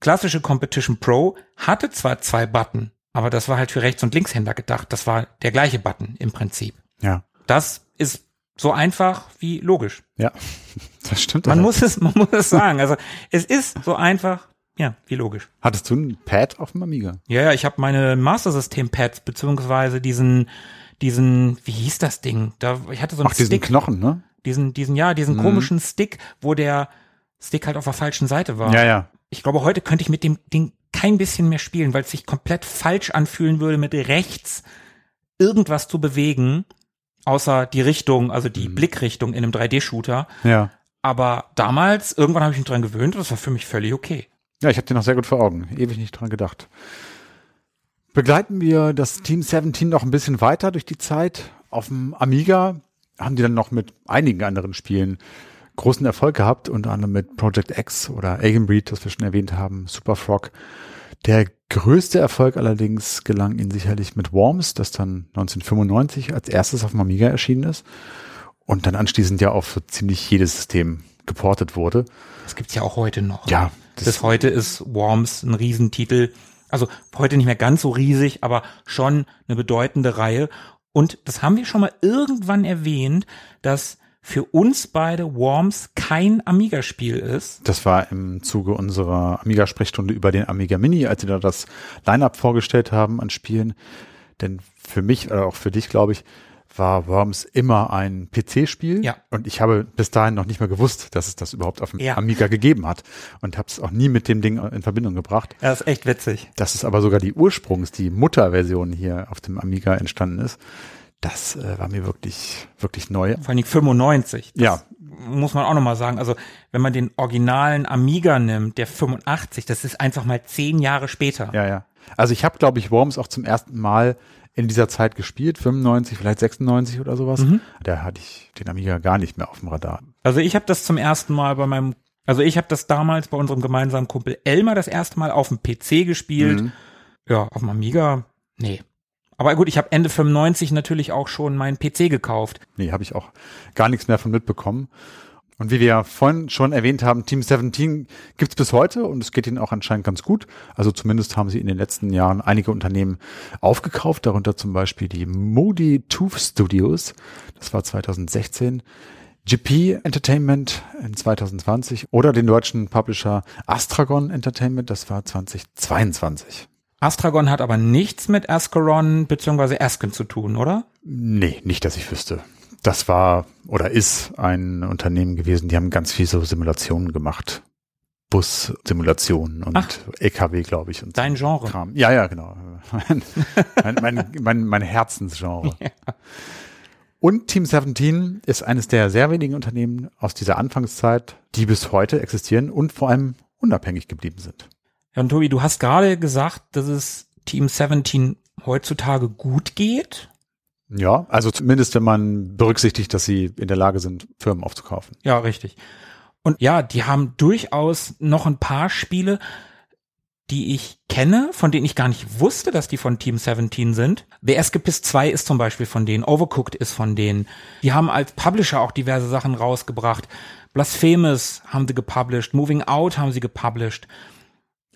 Speaker 2: klassische Competition Pro hatte zwar zwei Button, aber das war halt für Rechts- und Linkshänder gedacht. Das war der gleiche Button im Prinzip.
Speaker 1: Ja.
Speaker 2: Das ist so einfach wie logisch.
Speaker 1: Ja, das stimmt.
Speaker 2: Man muss es, man muss es sagen. Also es ist so einfach, ja, wie logisch.
Speaker 1: Hattest du ein Pad auf dem Amiga?
Speaker 2: Ja, ja, ich habe meine Master System Pads beziehungsweise diesen, diesen, wie hieß das Ding? Da, ich hatte so einen
Speaker 1: Ach, diesen
Speaker 2: Stick,
Speaker 1: Knochen, ne?
Speaker 2: Diesen, diesen, ja, diesen
Speaker 1: Mhm.
Speaker 2: komischen Stick, wo der Stick halt auf der falschen Seite war.
Speaker 1: Ja, ja.
Speaker 2: Ich glaube, heute könnte ich mit dem Ding kein bisschen mehr spielen, weil es sich komplett falsch anfühlen würde, mit rechts irgendwas zu bewegen, außer die Richtung, also die Blickrichtung in einem 3D-Shooter.
Speaker 1: Ja.
Speaker 2: Aber damals, irgendwann habe ich mich dran gewöhnt und das war für mich völlig okay.
Speaker 1: Ja, ich habe den noch sehr gut vor Augen. Ewig nicht dran gedacht. Begleiten wir das Team 17 noch ein bisschen weiter durch die Zeit. Auf dem Amiga haben die dann noch mit einigen anderen Spielen großen Erfolg gehabt, unter anderem mit Project X oder Alien Breed, das wir schon erwähnt haben, Super Frog. Der größte Erfolg allerdings gelang ihnen sicherlich mit Worms, das dann 1995 als erstes auf dem Amiga erschienen ist und dann anschließend ja auf so ziemlich jedes System geportet wurde.
Speaker 2: Das gibt's ja auch heute noch.
Speaker 1: Ja, das-
Speaker 2: Bis heute ist Worms ein Riesentitel. Also heute nicht mehr ganz so riesig, aber schon eine bedeutende Reihe. Und das haben wir schon mal irgendwann erwähnt, dass für uns beide Worms kein Amiga-Spiel ist.
Speaker 1: Das war im Zuge unserer Amiga-Sprechstunde über den Amiga Mini, als sie da das Line-Up vorgestellt haben an Spielen. Denn für mich oder auch für dich, glaube ich, war Worms immer ein PC-Spiel.
Speaker 2: Ja.
Speaker 1: Und ich habe bis dahin noch nicht mal gewusst, dass es das überhaupt auf dem
Speaker 2: Ja.
Speaker 1: Amiga gegeben hat. Und habe es auch nie mit dem Ding in Verbindung gebracht.
Speaker 2: Das ist echt witzig.
Speaker 1: Dass es aber sogar die Ursprungs-, die Mutterversion hier auf dem Amiga entstanden ist, das äh, war mir wirklich, wirklich neu.
Speaker 2: Vor allen Dingen 95. Das
Speaker 1: Ja.
Speaker 2: Muss man auch nochmal sagen. Also, wenn man den originalen Amiga nimmt, der 85, das ist einfach mal zehn Jahre später.
Speaker 1: Ja, ja. Also ich habe, glaube ich, Worms auch zum ersten Mal in dieser Zeit gespielt, 95, vielleicht 96 oder sowas. Da hatte ich den Amiga gar nicht mehr auf dem Radar.
Speaker 2: Also ich habe das zum ersten Mal bei meinem, also ich habe das damals bei unserem gemeinsamen Kumpel Elmar das erste Mal auf dem PC gespielt.
Speaker 1: Mhm.
Speaker 2: Ja, auf dem Amiga, nee. Aber gut, ich habe Ende 95 natürlich auch schon meinen PC gekauft.
Speaker 1: Nee, habe ich auch gar nichts mehr von mitbekommen. Und wie wir vorhin schon erwähnt haben, Team 17 gibt's bis heute und es geht ihnen auch anscheinend ganz gut. Also zumindest haben sie in den letzten Jahren einige Unternehmen aufgekauft, darunter zum Beispiel die Moody Tooth Studios, das war 2016, GP Entertainment in 2020 oder den deutschen Publisher Astragon Entertainment, das war 2022.
Speaker 2: Astragon hat aber nichts mit Ascaron bzw. Asken zu tun, oder?
Speaker 1: Nee, nicht, dass ich wüsste. Das war oder ist ein Unternehmen gewesen, die haben ganz viel so Simulationen gemacht. Bus-Simulationen und
Speaker 2: Ach.
Speaker 1: LKW, glaube ich. Und
Speaker 2: Dein Genre.
Speaker 1: Kram. Ja, ja, genau. mein, mein, mein, mein Herzensgenre. Und Team 17 ist eines der sehr wenigen Unternehmen aus dieser Anfangszeit, die bis heute existieren und vor allem unabhängig geblieben sind.
Speaker 2: Ja, und Tobi, du hast gerade gesagt, dass es Team 17 heutzutage gut geht.
Speaker 1: Ja, also zumindest wenn man berücksichtigt, dass sie in der Lage sind, Firmen aufzukaufen.
Speaker 2: Ja, richtig. Und ja, die haben durchaus noch ein paar Spiele, die ich kenne, von denen ich gar nicht wusste, dass die von Team 17 sind. The Escapist 2 ist zum Beispiel von denen, Overcooked ist von denen. Die haben als Publisher auch diverse Sachen rausgebracht. Blasphemous haben sie gepublished, Moving Out haben sie gepublished,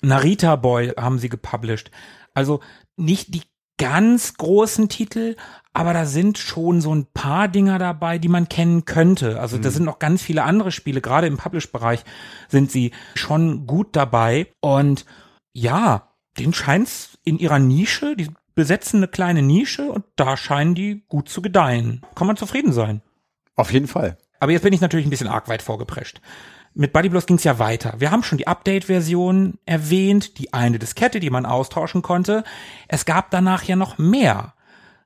Speaker 2: Narita Boy haben sie gepublished. Also nicht die ganz großen Titel, aber da sind schon so ein paar Dinger dabei, die man kennen könnte. Also da sind noch ganz viele andere Spiele, gerade im Publish-Bereich sind sie schon gut dabei. Und ja, den scheint's in ihrer Nische, die besetzen eine kleine Nische und da scheinen die gut zu gedeihen. Kann man zufrieden sein.
Speaker 1: Auf jeden Fall.
Speaker 2: Aber jetzt bin ich natürlich ein bisschen arg weit vorgeprescht. Mit Buddy Blows ging es ja weiter. Wir haben schon die Update-Version erwähnt, die eine Diskette, die man austauschen konnte. Es gab danach ja noch mehr.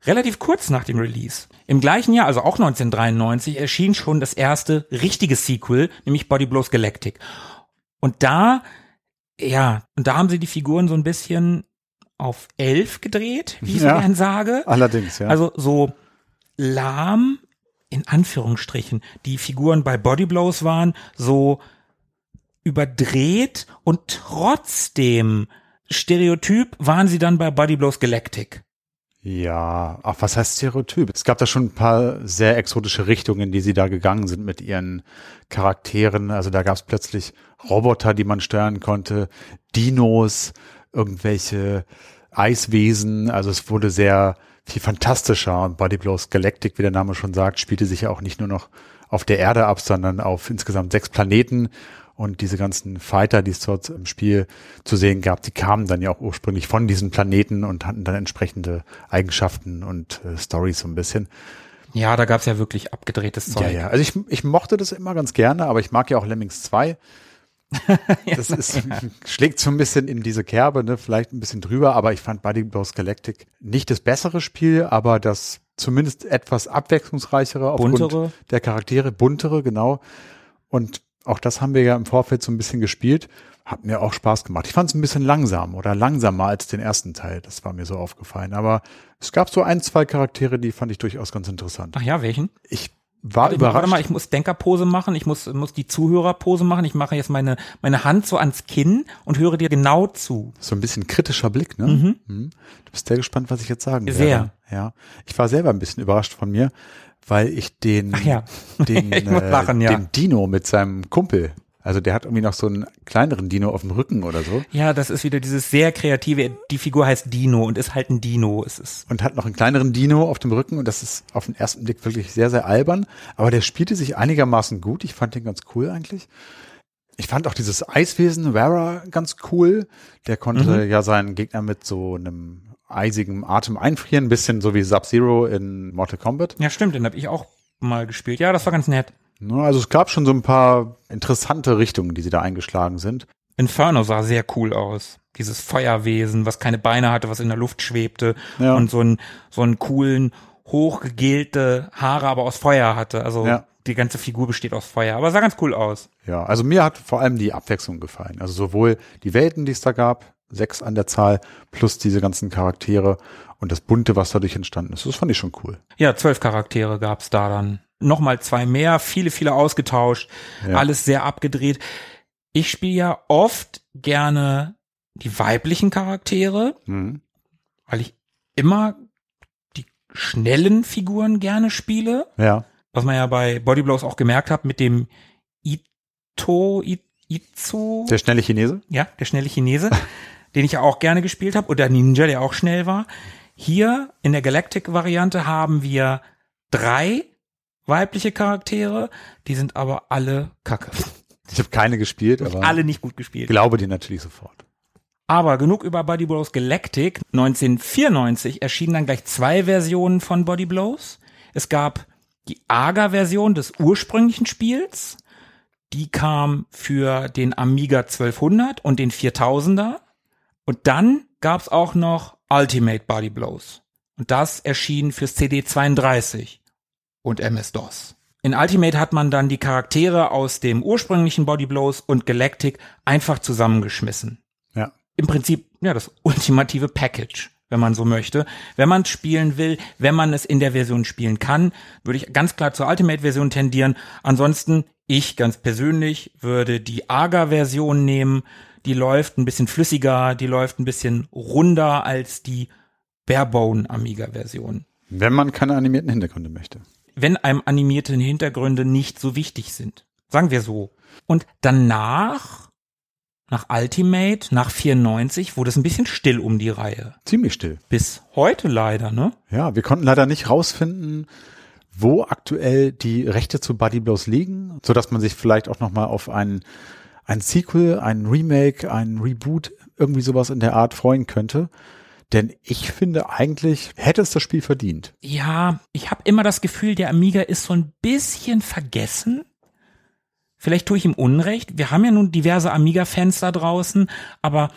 Speaker 2: Relativ kurz nach dem Release. Im gleichen Jahr, also auch 1993, erschien schon das erste richtige Sequel, nämlich Body Blows Galactic. Und da, ja, und da haben sie die Figuren so ein bisschen auf elf gedreht, wie ich so
Speaker 1: Ja.
Speaker 2: gern sage.
Speaker 1: Allerdings, ja.
Speaker 2: Also so lahm, in Anführungsstrichen, die Figuren bei Bodyblows waren, so überdreht und trotzdem Stereotyp waren sie dann bei Bodyblows Galactic.
Speaker 1: Ja, ach, was heißt Stereotyp? Es gab da schon ein paar sehr exotische Richtungen, die sie da gegangen sind mit ihren Charakteren. Also da gab es plötzlich Roboter, die man steuern konnte, Dinos, irgendwelche Eiswesen. Also es wurde sehr viel fantastischer. Und Body Blows Galactic, wie der Name schon sagt, spielte sich ja auch nicht nur noch auf der Erde ab, sondern auf insgesamt sechs Planeten. Und diese ganzen Fighter, die es dort im Spiel zu sehen gab, die kamen dann ja auch ursprünglich von diesen Planeten und hatten dann entsprechende Eigenschaften und äh, Stories so ein bisschen.
Speaker 2: Ja, da gab's ja wirklich abgedrehtes Zeug.
Speaker 1: Ja, ja. Also ich, ich mochte das immer ganz gerne, aber ich mag ja auch Lemmings 2. Das ist, schlägt so ein bisschen in diese Kerbe, ne? vielleicht ein bisschen drüber, aber ich fand Buddy Blows Galactic nicht das bessere Spiel, aber das zumindest etwas abwechslungsreichere aufgrund
Speaker 2: Buntere.
Speaker 1: der Charaktere, buntere, genau. Und auch das haben wir ja im Vorfeld so ein bisschen gespielt. Hat mir auch Spaß gemacht. Ich fand es ein bisschen langsam oder langsamer als den ersten Teil. Das war mir so aufgefallen. Aber es gab so ein, zwei Charaktere, die fand ich durchaus ganz interessant.
Speaker 2: Ach ja, welchen?
Speaker 1: Ich war
Speaker 2: Warte,
Speaker 1: überrascht.
Speaker 2: Warte mal, ich muss Denkerpose machen, ich muss, muss die Zuhörerpose machen. Ich mache jetzt meine, meine Hand so ans Kinn und höre dir genau zu.
Speaker 1: So ein bisschen kritischer Blick, ne? Mhm. Du bist sehr gespannt, was ich jetzt sagen
Speaker 2: Sehr.
Speaker 1: werde. Ja. Ich war selber ein bisschen überrascht von mir, weil ich den,
Speaker 2: ja.
Speaker 1: den,
Speaker 2: Ich
Speaker 1: äh,
Speaker 2: lachen, ja.
Speaker 1: den Dino mit seinem Kumpel, also der hat irgendwie noch so einen kleineren Dino auf dem Rücken oder so
Speaker 2: Ja, das ist wieder dieses sehr kreative, die Figur heißt Dino und ist halt ein Dino. Es ist,
Speaker 1: und hat noch einen kleineren Dino auf dem Rücken und das ist auf den ersten Blick wirklich sehr, sehr albern, aber der spielte sich einigermaßen gut. Ich fand den ganz cool eigentlich. Ich fand auch dieses Eiswesen, Wara, ganz cool. Der konnte ja seinen Gegner mit so einem eisigen Atem einfrieren, ein bisschen so wie Sub-Zero in Mortal Kombat.
Speaker 2: ja stimmt, den habe ich auch mal gespielt. Ja, das war ganz nett.
Speaker 1: Ne, Also es gab schon so ein paar interessante Richtungen, die sie da eingeschlagen sind.
Speaker 2: Inferno sah sehr cool aus. Dieses Feuerwesen, was keine Beine hatte, was in der Luft schwebte
Speaker 1: Ja.
Speaker 2: und so einen, so einen coolen, hochgegelte Haare, aber aus Feuer hatte. Also
Speaker 1: Ja.
Speaker 2: die ganze Figur besteht aus Feuer, aber sah ganz cool aus.
Speaker 1: Ja, also mir hat vor allem die Abwechslung gefallen. Also sowohl die Welten, die es da gab, sechs an der Zahl, plus diese ganzen Charaktere und das Bunte, was dadurch entstanden ist. Das fand ich schon cool.
Speaker 2: Ja, zwölf Charaktere gab's da dann. Nochmal zwei mehr, viele, viele ausgetauscht,
Speaker 1: Ja.
Speaker 2: alles sehr abgedreht. Ich spiele ja oft gerne die weiblichen Charaktere,
Speaker 1: Mhm.
Speaker 2: weil ich immer die schnellen Figuren gerne spiele.
Speaker 1: Ja,
Speaker 2: Was man ja bei Bodyblows auch gemerkt hat mit dem Ito, I, Izu,
Speaker 1: der schnelle Chinese.
Speaker 2: ja, der schnelle Chinese, den ich ja auch gerne gespielt habe, oder Ninja, der auch schnell war. Hier in der Galactic-Variante haben wir drei weibliche Charaktere, die sind aber alle kacke.
Speaker 1: Ich habe keine gespielt, aber
Speaker 2: Alle nicht gut gespielt.
Speaker 1: glaube dir natürlich sofort.
Speaker 2: Aber genug über Body Blows Galactic. 1994 erschienen dann gleich zwei Versionen von Body Blows. Es gab die AGA-Version des ursprünglichen Spiels. Die kam für den Amiga 1200 und den 4000er. Und dann gab's auch noch Ultimate Body Blows. Und das erschien fürs CD32 und MS-DOS. In Ultimate hat man dann die Charaktere aus dem ursprünglichen Body Blows und Galactic einfach zusammengeschmissen
Speaker 1: Ja.
Speaker 2: im Prinzip ja das ultimative Package, wenn man so möchte. Wenn man es spielen will, wenn man es in der Version spielen kann, würde ich ganz klar zur Ultimate-Version tendieren. Ansonsten Ich ganz persönlich würde die AGA-Version nehmen. Die läuft ein bisschen flüssiger, die läuft ein bisschen runder als die Barebone Amiga-Version.
Speaker 1: Wenn man keine animierten Hintergründe möchte.
Speaker 2: Wenn einem animierte Hintergründe nicht so wichtig sind. Sagen wir so. Und danach, nach Ultimate, nach 94, wurde es ein bisschen still um die Reihe.
Speaker 1: Ziemlich still.
Speaker 2: Bis heute leider, ne?
Speaker 1: Ja, wir konnten leider nicht rausfinden, wo aktuell die Rechte zu Buddy Blows liegen, so dass man sich vielleicht auch noch mal auf ein ein Sequel, ein Remake, ein Reboot, irgendwie sowas in der Art freuen könnte. Denn ich finde eigentlich hätte es das Spiel verdient.
Speaker 2: Ja, ich habe immer das Gefühl, der Amiga ist so ein bisschen vergessen. Vielleicht tue ich ihm Unrecht. Wir haben ja nun diverse Amiga-Fans da draußen, aber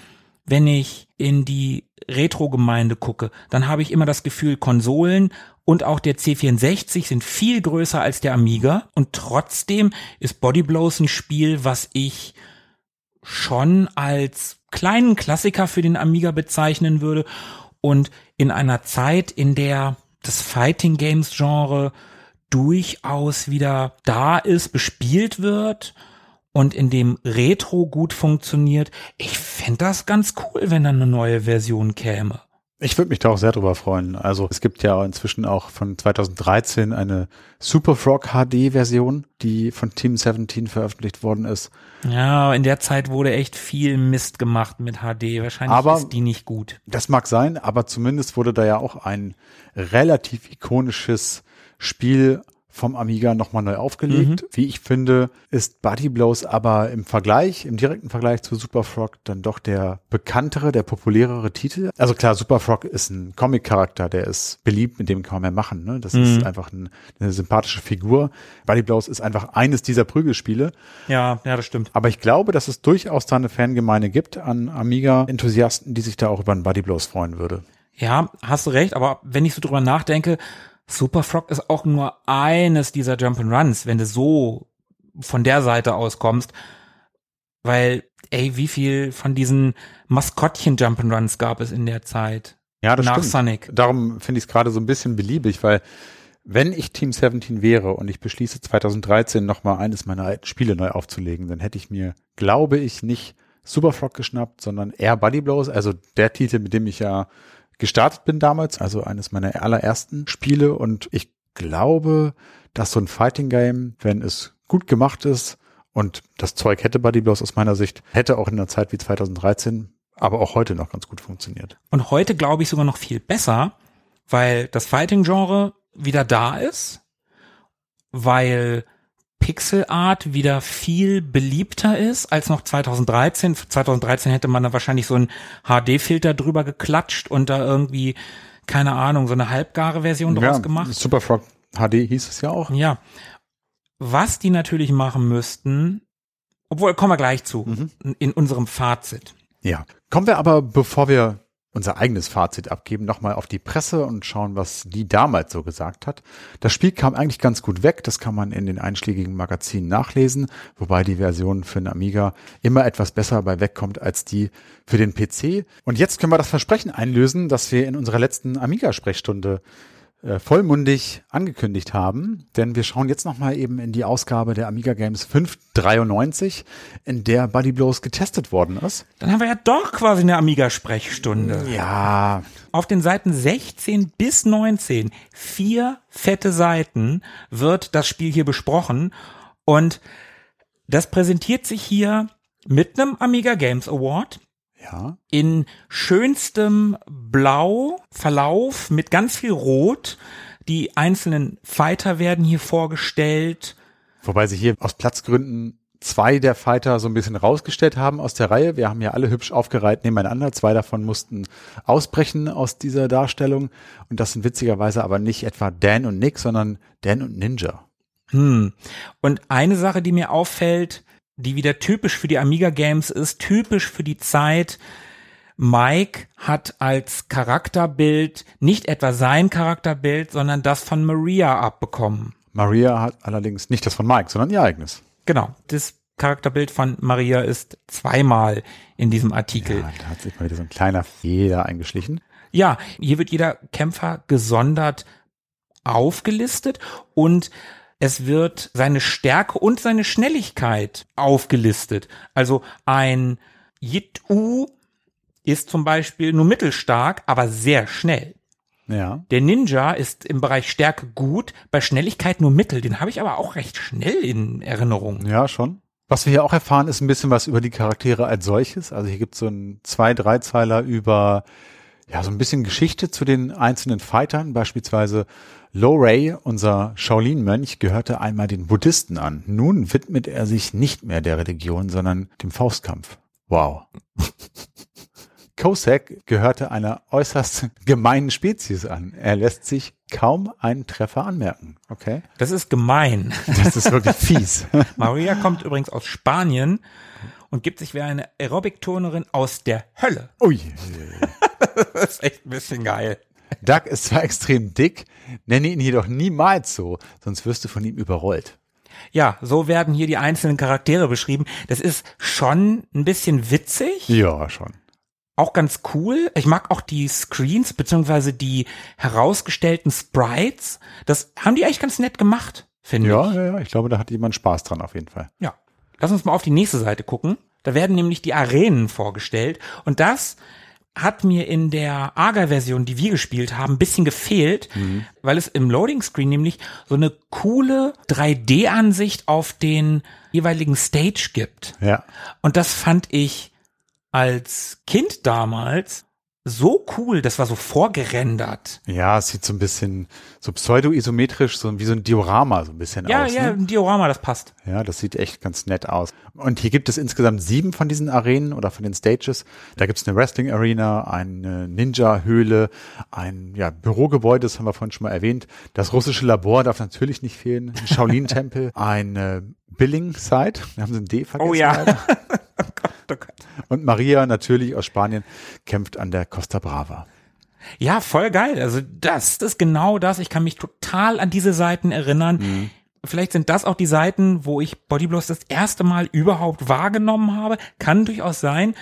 Speaker 2: wenn ich in die Retro-Gemeinde gucke, dann habe ich immer das Gefühl, Konsolen und auch der C64 sind viel größer als der Amiga und trotzdem ist Body Blows ein Spiel, was ich schon als kleinen Klassiker für den Amiga bezeichnen würde und in einer Zeit, in der das Fighting Games Genre durchaus wieder da ist, bespielt wird und in dem Retro gut funktioniert. Ich fände das ganz cool, wenn da eine neue Version käme.
Speaker 1: Ich würde mich da auch sehr drüber freuen. Also es gibt ja inzwischen auch von 2013 eine Super Frog HD Version, die von Team 17 veröffentlicht worden ist.
Speaker 2: Ja, in der Zeit wurde echt viel Mist gemacht mit HD. Wahrscheinlich
Speaker 1: Aber
Speaker 2: ist die nicht gut.
Speaker 1: Das mag sein, aber zumindest wurde da ja auch ein relativ ikonisches Spiel vom Amiga nochmal neu aufgelegt.
Speaker 2: Mhm.
Speaker 1: Wie ich finde, ist Buddy Blows aber im Vergleich, im direkten Vergleich zu Super Frog dann doch der bekanntere, der populärere Titel. Also klar, Super Frog ist ein Comic-Charakter, der ist beliebt, mit dem kann man mehr machen. Ne? Das
Speaker 2: Mhm.
Speaker 1: ist einfach ein, eine sympathische Figur. Buddy Blows ist einfach eines dieser Prügelspiele.
Speaker 2: Ja, ja, das stimmt.
Speaker 1: Aber ich glaube, dass es durchaus da eine Fangemeinde gibt an Amiga-Enthusiasten, die sich da auch über einen Buddy Blows freuen würde.
Speaker 2: Ja, hast du recht, aber wenn ich so drüber nachdenke, Super Frog ist auch nur eines dieser Jump'n'Runs, wenn du so von der Seite aus kommst. Weil, ey, wie viel von diesen Maskottchen Jump'n'Runs gab es in der Zeit?
Speaker 1: Ja, das
Speaker 2: Nach
Speaker 1: stimmt.
Speaker 2: Sonic.
Speaker 1: Darum finde ich es gerade so ein bisschen beliebig, weil wenn ich Team 17 wäre und ich beschließe 2013 nochmal eines meiner alten Spiele neu aufzulegen, dann hätte ich mir, glaube ich, nicht Superfrog geschnappt, sondern eher Buddy Blows, also der Titel, mit dem ich ja gestartet bin damals, also eines meiner allerersten Spiele und ich glaube, dass so ein Fighting Game, wenn es gut gemacht ist und das Zeug hätte Buddy Blows aus meiner Sicht, hätte auch in einer Zeit wie 2013, aber auch heute noch ganz gut funktioniert.
Speaker 2: Und heute glaube ich sogar noch viel besser, weil das Fighting-Genre wieder da ist, weil Pixel Art wieder viel beliebter ist als noch 2013. 2013 hätte man da wahrscheinlich so einen HD-Filter drüber geklatscht und da irgendwie, keine Ahnung, so eine halbgare Version draus gemacht.
Speaker 1: Superfrog HD hieß es ja auch.
Speaker 2: Ja. Was die natürlich machen müssten, obwohl, kommen wir gleich zu, in unserem Fazit.
Speaker 1: Ja. Kommen wir aber, bevor wir unser eigenes Fazit abgeben, nochmal auf die Presse und schauen, was die damals so gesagt hat. Das Spiel kam eigentlich ganz gut weg, das kann man in den einschlägigen Magazinen nachlesen, wobei die Version für den Amiga immer etwas besser bei wegkommt als die für den PC. Und jetzt können wir das Versprechen einlösen, das wir in unserer letzten Amiga-Sprechstunde äh, vollmundig angekündigt haben, denn wir schauen jetzt nochmal eben in die Ausgabe der Amiga Games 593, in der Buddy Blows getestet worden ist.
Speaker 2: Dann haben wir ja doch quasi eine Amiga-Sprechstunde.
Speaker 1: Ja,
Speaker 2: Auf den Seiten 16 bis 19, vier fette Seiten, wird das Spiel hier besprochen. Und das präsentiert sich hier mit einem Amiga Games Award
Speaker 1: ja.
Speaker 2: in schönstem Blau Verlauf mit ganz viel Rot. Die einzelnen Fighter werden hier vorgestellt.
Speaker 1: Wobei sie hier aus Platzgründen zwei der Fighter so ein bisschen rausgestellt haben aus der Reihe. Wir haben ja alle hübsch aufgereiht nebeneinander. Zwei davon mussten ausbrechen aus dieser Darstellung. Und das sind witzigerweise aber nicht etwa Dan und Nick, sondern Dan und Ninja.
Speaker 2: Hm. Und eine Sache, die mir auffällt, die wieder typisch für die Amiga Games ist, typisch für die Zeit. Mike hat als Charakterbild nicht etwa sein Charakterbild, sondern das von Maria abbekommen.
Speaker 1: Maria hat allerdings nicht das von Mike, sondern ihr eigenes.
Speaker 2: Genau, das Charakterbild von Maria ist zweimal in diesem Artikel.
Speaker 1: Ja, da hat sich mal wieder so ein kleiner Fehler eingeschlichen.
Speaker 2: Ja, hier wird jeder Kämpfer gesondert aufgelistet und es wird seine Stärke und seine Schnelligkeit aufgelistet. Also ein Jit-U ist zum Beispiel nur mittelstark, aber sehr schnell.
Speaker 1: Ja.
Speaker 2: Der Ninja ist im Bereich Stärke gut, bei Schnelligkeit nur mittel. Den habe ich aber auch recht schnell in Erinnerung.
Speaker 1: Ja, schon. Was wir hier auch erfahren, ist ein bisschen was über die Charaktere als solches. Also hier gibt es so ein zwei, Dreizeiler über ja so ein bisschen Geschichte zu den einzelnen Fightern. Beispielsweise Lo Ray, unser Shaolin-Mönch, gehörte einmal den Buddhisten an. Nun widmet er sich nicht mehr der Religion, sondern dem Faustkampf. Wow. Kosek gehörte einer äußerst gemeinen Spezies an. Er lässt sich kaum einen Treffer anmerken. Okay.
Speaker 2: Das ist gemein.
Speaker 1: Das ist wirklich fies.
Speaker 2: Maria kommt übrigens aus Spanien und gibt sich wie eine Aerobic-Turnerin aus der Hölle.
Speaker 1: Ui.
Speaker 2: Das ist echt ein bisschen geil.
Speaker 1: Doug ist zwar extrem dick, nenne ihn jedoch niemals so, sonst wirst du von ihm überrollt.
Speaker 2: Ja, so werden hier die einzelnen Charaktere beschrieben. Das ist schon ein bisschen witzig.
Speaker 1: Ja, schon.
Speaker 2: auch ganz cool. Ich mag auch die Screens beziehungsweise die herausgestellten Sprites. Das haben die echt ganz nett gemacht, finde
Speaker 1: Ja,
Speaker 2: ich.
Speaker 1: ja, ja, ich glaube, da hat jemand Spaß dran auf jeden Fall.
Speaker 2: Ja. Lass uns mal auf die nächste Seite gucken. Da werden nämlich die Arenen vorgestellt und das hat mir in der AGA-Version, die wir gespielt haben, ein bisschen gefehlt, weil es im Loading Screen nämlich so eine coole 3D-Ansicht auf den jeweiligen Stage gibt.
Speaker 1: Ja.
Speaker 2: Und das fand ich als Kind damals so cool, das war so vorgerendert.
Speaker 1: Ja, es sieht so ein bisschen so pseudo-isometrisch, so wie so ein Diorama so ein bisschen
Speaker 2: Ja,
Speaker 1: aus.
Speaker 2: ja,
Speaker 1: Ne?
Speaker 2: ein Diorama, das passt.
Speaker 1: Ja, das sieht echt ganz nett aus. Und hier gibt es insgesamt sieben von diesen Arenen oder von den Stages. Da gibt es eine Wrestling-Arena, eine Ninja-Höhle, ein ja, Bürogebäude, das haben wir vorhin schon mal erwähnt. Das russische Labor darf natürlich nicht fehlen. Ein Shaolin-Tempel, ein äh, Billing-Site. Wir haben sie ein D vergessen.
Speaker 2: Oh ja. Gott.
Speaker 1: Und Maria, natürlich aus Spanien, kämpft an der Costa Brava.
Speaker 2: Ja, voll geil. Also das, das ist genau das. Ich kann mich total an diese Seiten erinnern. Vielleicht sind das auch die Seiten, wo ich Bodyblows das erste Mal überhaupt wahrgenommen habe. Kann durchaus sein.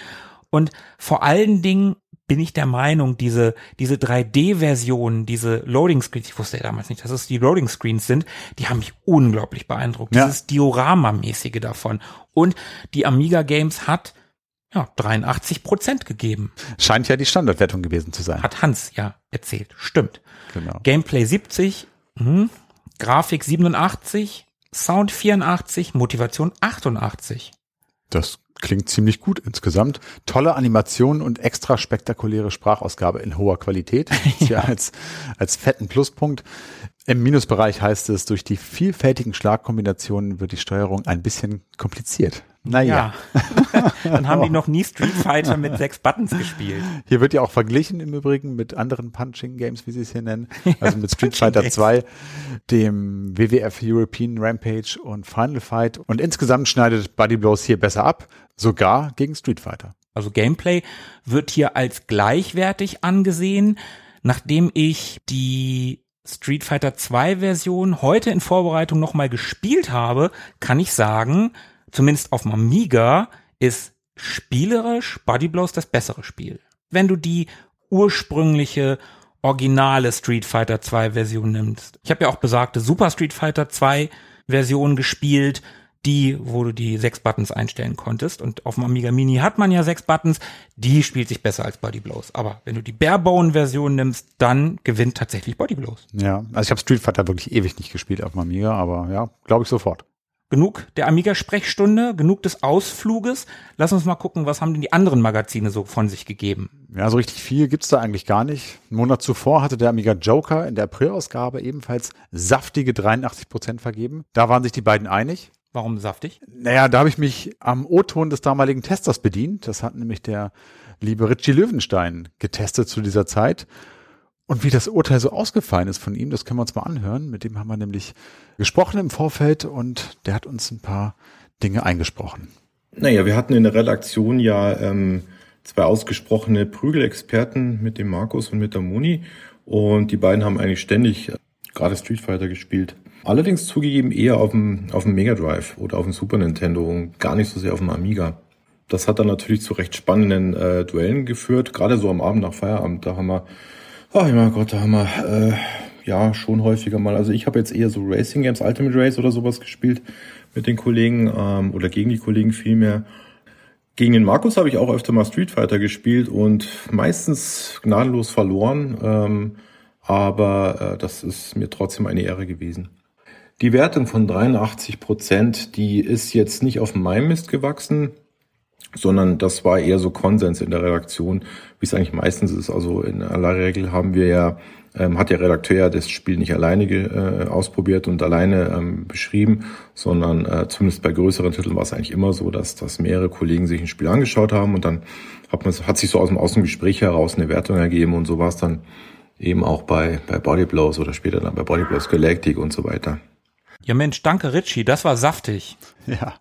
Speaker 2: Und vor allen Dingen bin ich der Meinung, diese, diese 3D-Versionen, diese Loading Screens, ich wusste ja damals nicht, dass es die Loading Screens sind, die haben mich unglaublich beeindruckt.
Speaker 1: Ja.
Speaker 2: Dieses Diorama-mäßige davon. Und die Amiga Games hat ja, 83 Prozent gegeben.
Speaker 1: Scheint ja die Standardwertung gewesen zu sein.
Speaker 2: Hat Hans ja erzählt. Stimmt.
Speaker 1: Genau.
Speaker 2: Gameplay 70, mhm. Grafik 87, Sound 84, Motivation 88.
Speaker 1: Das klingt ziemlich gut insgesamt. Tolle Animationen und extra spektakuläre Sprachausgabe in hoher Qualität. Hier als, als fetten Pluspunkt. Im Minusbereich heißt es, durch die vielfältigen Schlagkombinationen wird die Steuerung ein bisschen kompliziert. Naja,
Speaker 2: Ja. Dann haben die noch nie Street Fighter mit sechs Buttons gespielt.
Speaker 1: hier wird ja auch verglichen im Übrigen mit anderen Punching Games, wie sie es hier nennen. Also mit Street Fighter
Speaker 2: Games.
Speaker 1: 2, dem WWF European Rampage und Final Fight. Und insgesamt schneidet Buddy Blows hier besser ab, sogar gegen Street Fighter.
Speaker 2: Also Gameplay wird hier als gleichwertig angesehen. Nachdem ich die Street Fighter 2 Version heute in Vorbereitung nochmal gespielt habe, kann ich sagen, zumindest auf dem Amiga ist spielerisch Body Blows das bessere Spiel. Wenn du die ursprüngliche originale Street Fighter 2 Version nimmst. Ich habe ja auch besagte Super Street Fighter 2 Version gespielt, die, wo du die sechs Buttons einstellen konntest. Und auf dem Amiga Mini hat man ja sechs Buttons. Die spielt sich besser als Body Blows. Aber wenn du die Barebone-Version nimmst, dann gewinnt tatsächlich Body Blows.
Speaker 1: Ja, also ich habe Street Fighter wirklich ewig nicht gespielt auf dem Amiga, aber ja, glaube ich sofort.
Speaker 2: Genug der Amiga-Sprechstunde, genug des Ausfluges. Lass uns mal gucken, was haben denn die anderen Magazine so von sich gegeben.
Speaker 1: Ja, so richtig viel gibt's da eigentlich gar nicht. Einen Monat zuvor hatte der Amiga Joker in der Aprilausgabe ebenfalls saftige 83 Prozent vergeben. Da waren sich die beiden einig.
Speaker 2: Warum saftig?
Speaker 1: Naja, da habe ich mich am O-Ton des damaligen Testers bedient. Das hat nämlich der liebe Richie Löwenstein getestet zu dieser Zeit. Und wie das Urteil so ausgefallen ist von ihm, das können wir uns mal anhören. Mit dem haben wir nämlich gesprochen im Vorfeld und der hat uns ein paar Dinge eingesprochen.
Speaker 6: Naja, wir hatten in der Redaktion ja ähm, zwei ausgesprochene Prügelexperten mit dem Markus und mit der Moni und die beiden haben eigentlich ständig äh, gerade Street Fighter gespielt. Allerdings zugegeben eher auf dem, auf dem Mega Drive oder auf dem Super Nintendo und gar nicht so sehr auf dem Amiga. Das hat dann natürlich zu recht spannenden äh, Duellen geführt, gerade so am Abend nach Feierabend. Da haben wir, oh mein Gott, da haben wir äh, ja, schon häufiger mal. Also ich habe jetzt eher so Racing Games, Ultimate Race oder sowas gespielt mit den Kollegen ähm, oder gegen die Kollegen vielmehr. Gegen den Markus habe ich auch öfter mal Street Fighter gespielt und meistens gnadenlos verloren. Ähm, aber äh, das ist mir trotzdem eine Ehre gewesen. Die Wertung von 83 Prozent, die ist jetzt nicht auf meinem Mist gewachsen, sondern das war eher so Konsens in der Redaktion, wie es eigentlich meistens ist. Also in aller Regel haben wir ja, ähm, hat der Redakteur ja das Spiel nicht alleine äh, ausprobiert und alleine ähm, beschrieben, sondern äh, zumindest bei größeren Titeln war es eigentlich immer so, dass, dass mehrere Kollegen sich ein Spiel angeschaut haben und dann hat, man, hat sich so aus dem Außengespräch heraus eine Wertung ergeben und so war es dann eben auch bei, bei Body Blows oder später dann bei Body Blows Galactic und so weiter.
Speaker 2: Ja Mensch, danke Richie, das war saftig.
Speaker 1: Ja,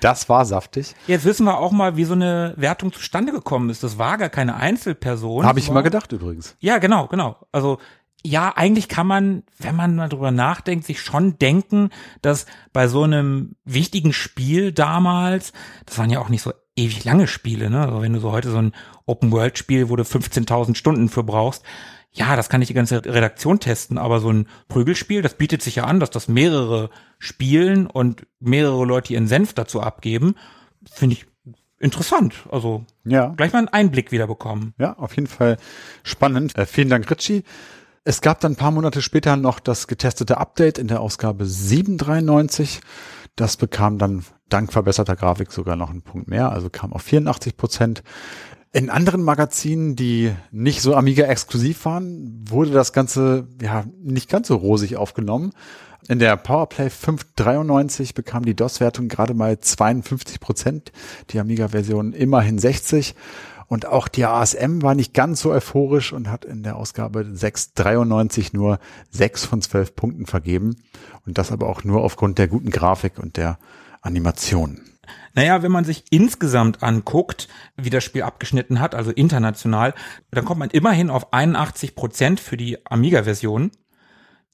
Speaker 1: das war saftig.
Speaker 2: Jetzt wissen wir auch mal, wie so eine Wertung zustande gekommen ist. Das war gar keine Einzelperson.
Speaker 1: Habe ich immer gedacht übrigens.
Speaker 2: Ja, genau, genau. Also ja, eigentlich kann man, wenn man mal drüber nachdenkt, sich schon denken, dass bei so einem wichtigen Spiel damals, das waren ja auch nicht so ewig lange Spiele, ne? Also wenn du so heute so ein Open-World-Spiel, wo du 15.000 Stunden für brauchst, ja, das kann ich die ganze Redaktion testen, aber so ein Prügelspiel, das bietet sich ja an, dass das mehrere spielen und mehrere Leute ihren Senf dazu abgeben, finde ich interessant. Also
Speaker 1: ja.
Speaker 2: gleich mal einen Einblick wieder bekommen.
Speaker 1: Ja, auf jeden Fall spannend. Äh, vielen Dank, Ritchie. Es gab dann ein paar Monate später noch das getestete Update in der Ausgabe 793. Das bekam dann dank verbesserter Grafik sogar noch einen Punkt mehr, also kam auf 84 Prozent. In anderen Magazinen, die nicht so Amiga-exklusiv waren, wurde das Ganze ja nicht ganz so rosig aufgenommen. In der Powerplay 593 bekam die DOS-Wertung gerade mal 52 Prozent, die Amiga-Version immerhin 60. Und auch die ASM war nicht ganz so euphorisch und hat in der Ausgabe 693 nur 6 von 12 Punkten vergeben. Und das aber auch nur aufgrund der guten Grafik und der Animation.
Speaker 2: Naja, wenn man sich insgesamt anguckt, wie das Spiel abgeschnitten hat, also international, dann kommt man immerhin auf 81 Prozent für die Amiga-Version.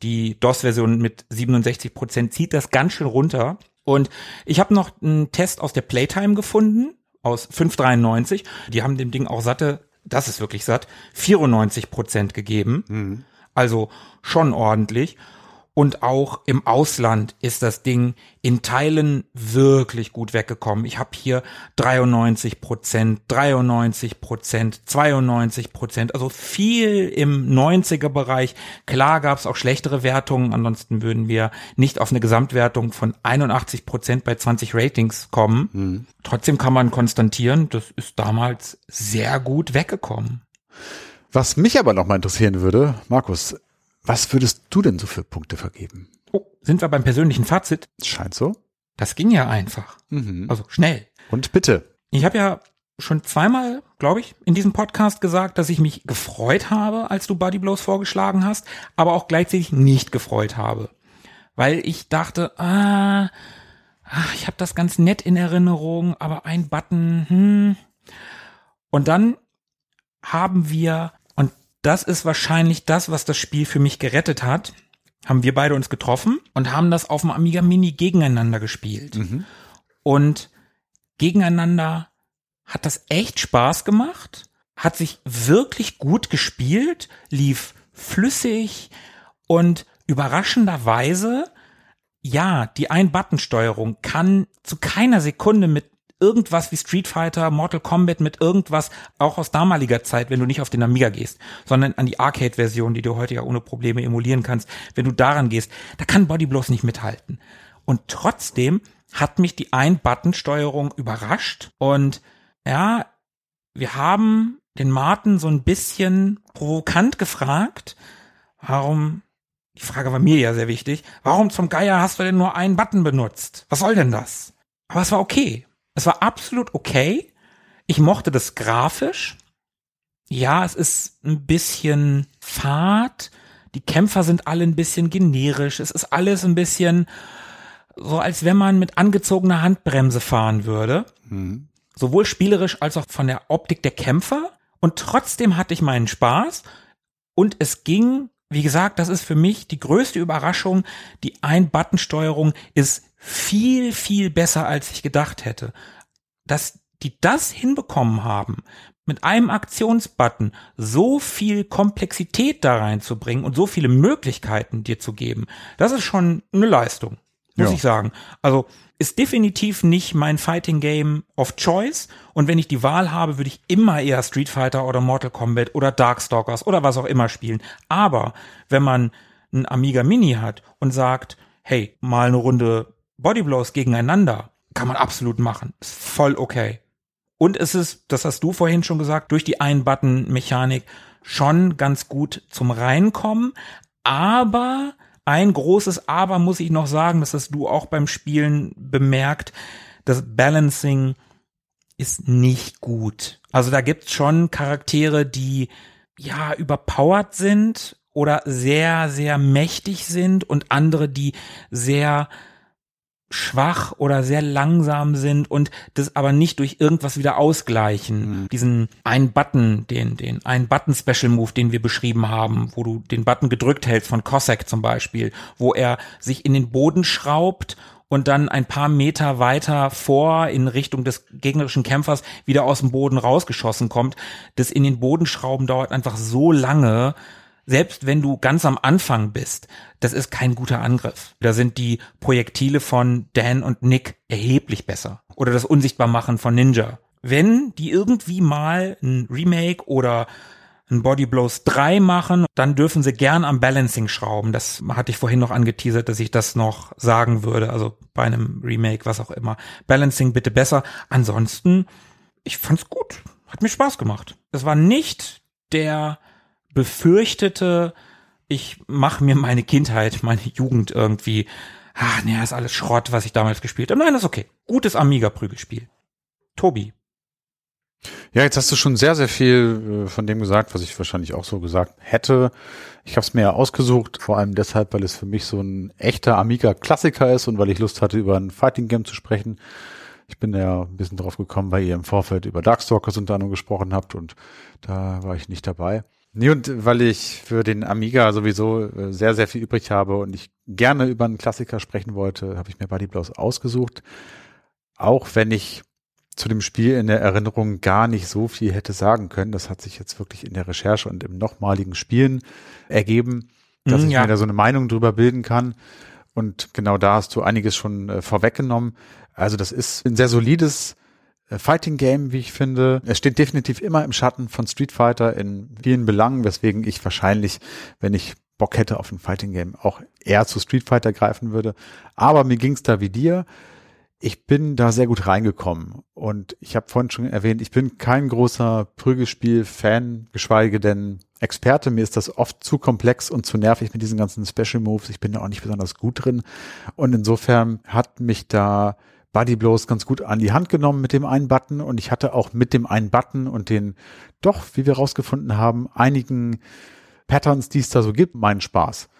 Speaker 2: Die DOS-Version mit 67 Prozent zieht das ganz schön runter. Und ich habe noch einen Test aus der Playtime gefunden, aus 593. Die haben dem Ding auch satte, das ist wirklich satt, 94 Prozent gegeben. Mhm. Also schon ordentlich. Und auch im Ausland ist das Ding in Teilen wirklich gut weggekommen. Ich habe hier 93 Prozent, 93 Prozent, 92 Prozent, also viel im 90er Bereich. Klar gab es auch schlechtere Wertungen, ansonsten würden wir nicht auf eine Gesamtwertung von 81 Prozent bei 20 Ratings kommen. Mhm. Trotzdem kann man konstatieren, das ist damals sehr gut weggekommen.
Speaker 1: Was mich aber noch mal interessieren würde, Markus, was würdest du denn so für Punkte vergeben?
Speaker 2: Oh, sind wir beim persönlichen Fazit?
Speaker 1: Scheint so.
Speaker 2: Das ging ja einfach. Mhm. Also schnell.
Speaker 1: Und bitte.
Speaker 2: Ich habe ja schon zweimal, glaube ich, in diesem Podcast gesagt, dass ich mich gefreut habe, als du Body Blows vorgeschlagen hast, aber auch gleichzeitig nicht gefreut habe. Weil ich dachte, ah, ach, ich habe das ganz nett in Erinnerung, aber ein Button, hm. Und dann haben wir das ist wahrscheinlich das, was das Spiel für mich gerettet hat. Haben wir beide uns getroffen und haben das auf dem Amiga Mini gegeneinander gespielt. Mhm. Und gegeneinander hat das echt Spaß gemacht, hat sich wirklich gut gespielt, lief flüssig und überraschenderweise, ja, die Ein-Button-Steuerung kann zu keiner Sekunde mit irgendwas wie Street Fighter, Mortal Kombat mit irgendwas, auch aus damaliger Zeit, wenn du nicht auf den Amiga gehst, sondern an die Arcade-Version, die du heute ja ohne Probleme emulieren kannst, wenn du daran gehst, da kann Body bloß nicht mithalten. Und trotzdem hat mich die Ein-Button-Steuerung überrascht und ja, wir haben den Martin so ein bisschen provokant gefragt, warum, die Frage war mir ja sehr wichtig, warum zum Geier hast du denn nur einen Button benutzt? Was soll denn das? Aber es war okay. Es war absolut okay. Ich mochte das grafisch. Ja, es ist ein bisschen fad. Die Kämpfer sind alle ein bisschen generisch. Es ist alles ein bisschen so, als wenn man mit angezogener Handbremse fahren würde. Mhm. Sowohl spielerisch als auch von der Optik der Kämpfer. Und trotzdem hatte ich meinen Spaß. Und es ging, wie gesagt, das ist für mich die größte Überraschung. Die Ein-Button-Steuerung ist viel, viel besser, als ich gedacht hätte. Dass die das hinbekommen haben, mit einem Aktionsbutton so viel Komplexität da reinzubringen und so viele Möglichkeiten dir zu geben, das ist schon eine Leistung, muss
Speaker 1: Ja.
Speaker 2: ich sagen. Also ist definitiv nicht mein Fighting Game of Choice und wenn ich die Wahl habe, würde ich immer eher Street Fighter oder Mortal Kombat oder Darkstalkers oder was auch immer spielen. Aber wenn man ein Amiga Mini hat und sagt, hey, mal eine Runde Bodyblows gegeneinander, kann man absolut machen. Ist voll okay. Und es ist, das hast du vorhin schon gesagt, durch die Ein-Button-Mechanik schon ganz gut zum Reinkommen. Aber ein großes Aber muss ich noch sagen, das hast du auch beim Spielen bemerkt, das Balancing ist nicht gut. Also da gibt's schon Charaktere, die ja überpowered sind oder sehr, sehr mächtig sind und andere, die sehr schwach oder sehr langsam sind und das aber nicht durch irgendwas wieder ausgleichen. Diesen einen Button, den, den einen Button Special Move, den wir beschrieben haben, wo du den Button gedrückt hältst von Cossack zum Beispiel, wo er sich in den Boden schraubt und dann ein paar Meter weiter vor in Richtung des gegnerischen Kämpfers wieder aus dem Boden rausgeschossen kommt. Das in den Boden schrauben dauert einfach so lange, selbst wenn du ganz am Anfang bist, das ist kein guter Angriff. Da sind die Projektile von Dan und Nick erheblich besser. Oder das Unsichtbarmachen von Ninja. Wenn die irgendwie mal ein Remake oder ein Body Blows 3 machen, dann dürfen sie gern am Balancing schrauben. Das hatte ich vorhin noch angeteasert, dass ich das noch sagen würde. Also bei einem Remake, was auch immer. Balancing bitte besser. Ansonsten, ich fand's gut. Hat mir Spaß gemacht. Es war nicht der befürchtete, ich mache mir meine Kindheit, meine Jugend irgendwie, ach nee, ist alles Schrott, was ich damals gespielt habe. Nein, das ist okay. Gutes Amiga-Prügelspiel. Tobi.
Speaker 1: Ja, jetzt hast du schon sehr, sehr viel äh, von dem gesagt, was ich wahrscheinlich auch so gesagt hätte. Ich habe es mir ja ausgesucht, vor allem deshalb, weil es für mich so ein echter Amiga-Klassiker ist und weil ich Lust hatte, über ein Fighting-Game zu sprechen. Ich bin ja ein bisschen drauf gekommen, weil ihr im Vorfeld über Darkstalkers unter anderem gesprochen habt und da war ich nicht dabei. Nee, und weil ich für den Amiga sowieso äh, sehr, sehr viel übrig habe und ich gerne über einen Klassiker sprechen wollte, habe ich mir Buddy Blows ausgesucht. Auch wenn ich zu dem Spiel in der Erinnerung gar nicht so viel hätte sagen können. Das hat sich jetzt wirklich in der Recherche und im nochmaligen Spielen ergeben, dass
Speaker 2: Mm,
Speaker 1: ich
Speaker 2: ja.
Speaker 1: mir da so eine Meinung drüber bilden kann. Und genau da hast du einiges schon äh, vorweggenommen. Also das ist ein sehr solides Fighting Game, wie ich finde. Es steht definitiv immer im Schatten von Street Fighter in vielen Belangen, weswegen ich wahrscheinlich, wenn ich Bock hätte auf ein Fighting Game, auch eher zu Street Fighter greifen würde. Aber mir ging's da wie dir. Ich bin da sehr gut reingekommen und ich habe vorhin schon erwähnt, ich bin kein großer Prügelspiel-Fan, geschweige denn Experte. Mir ist das oft zu komplex und zu nervig mit diesen ganzen Special Moves. Ich bin da auch nicht besonders gut drin und insofern hat mich da Body Blows ganz gut an die Hand genommen mit dem einen Button und ich hatte auch mit dem einen Button und den doch, wie wir rausgefunden haben, einigen Patterns, die es da so gibt, meinen Spaß.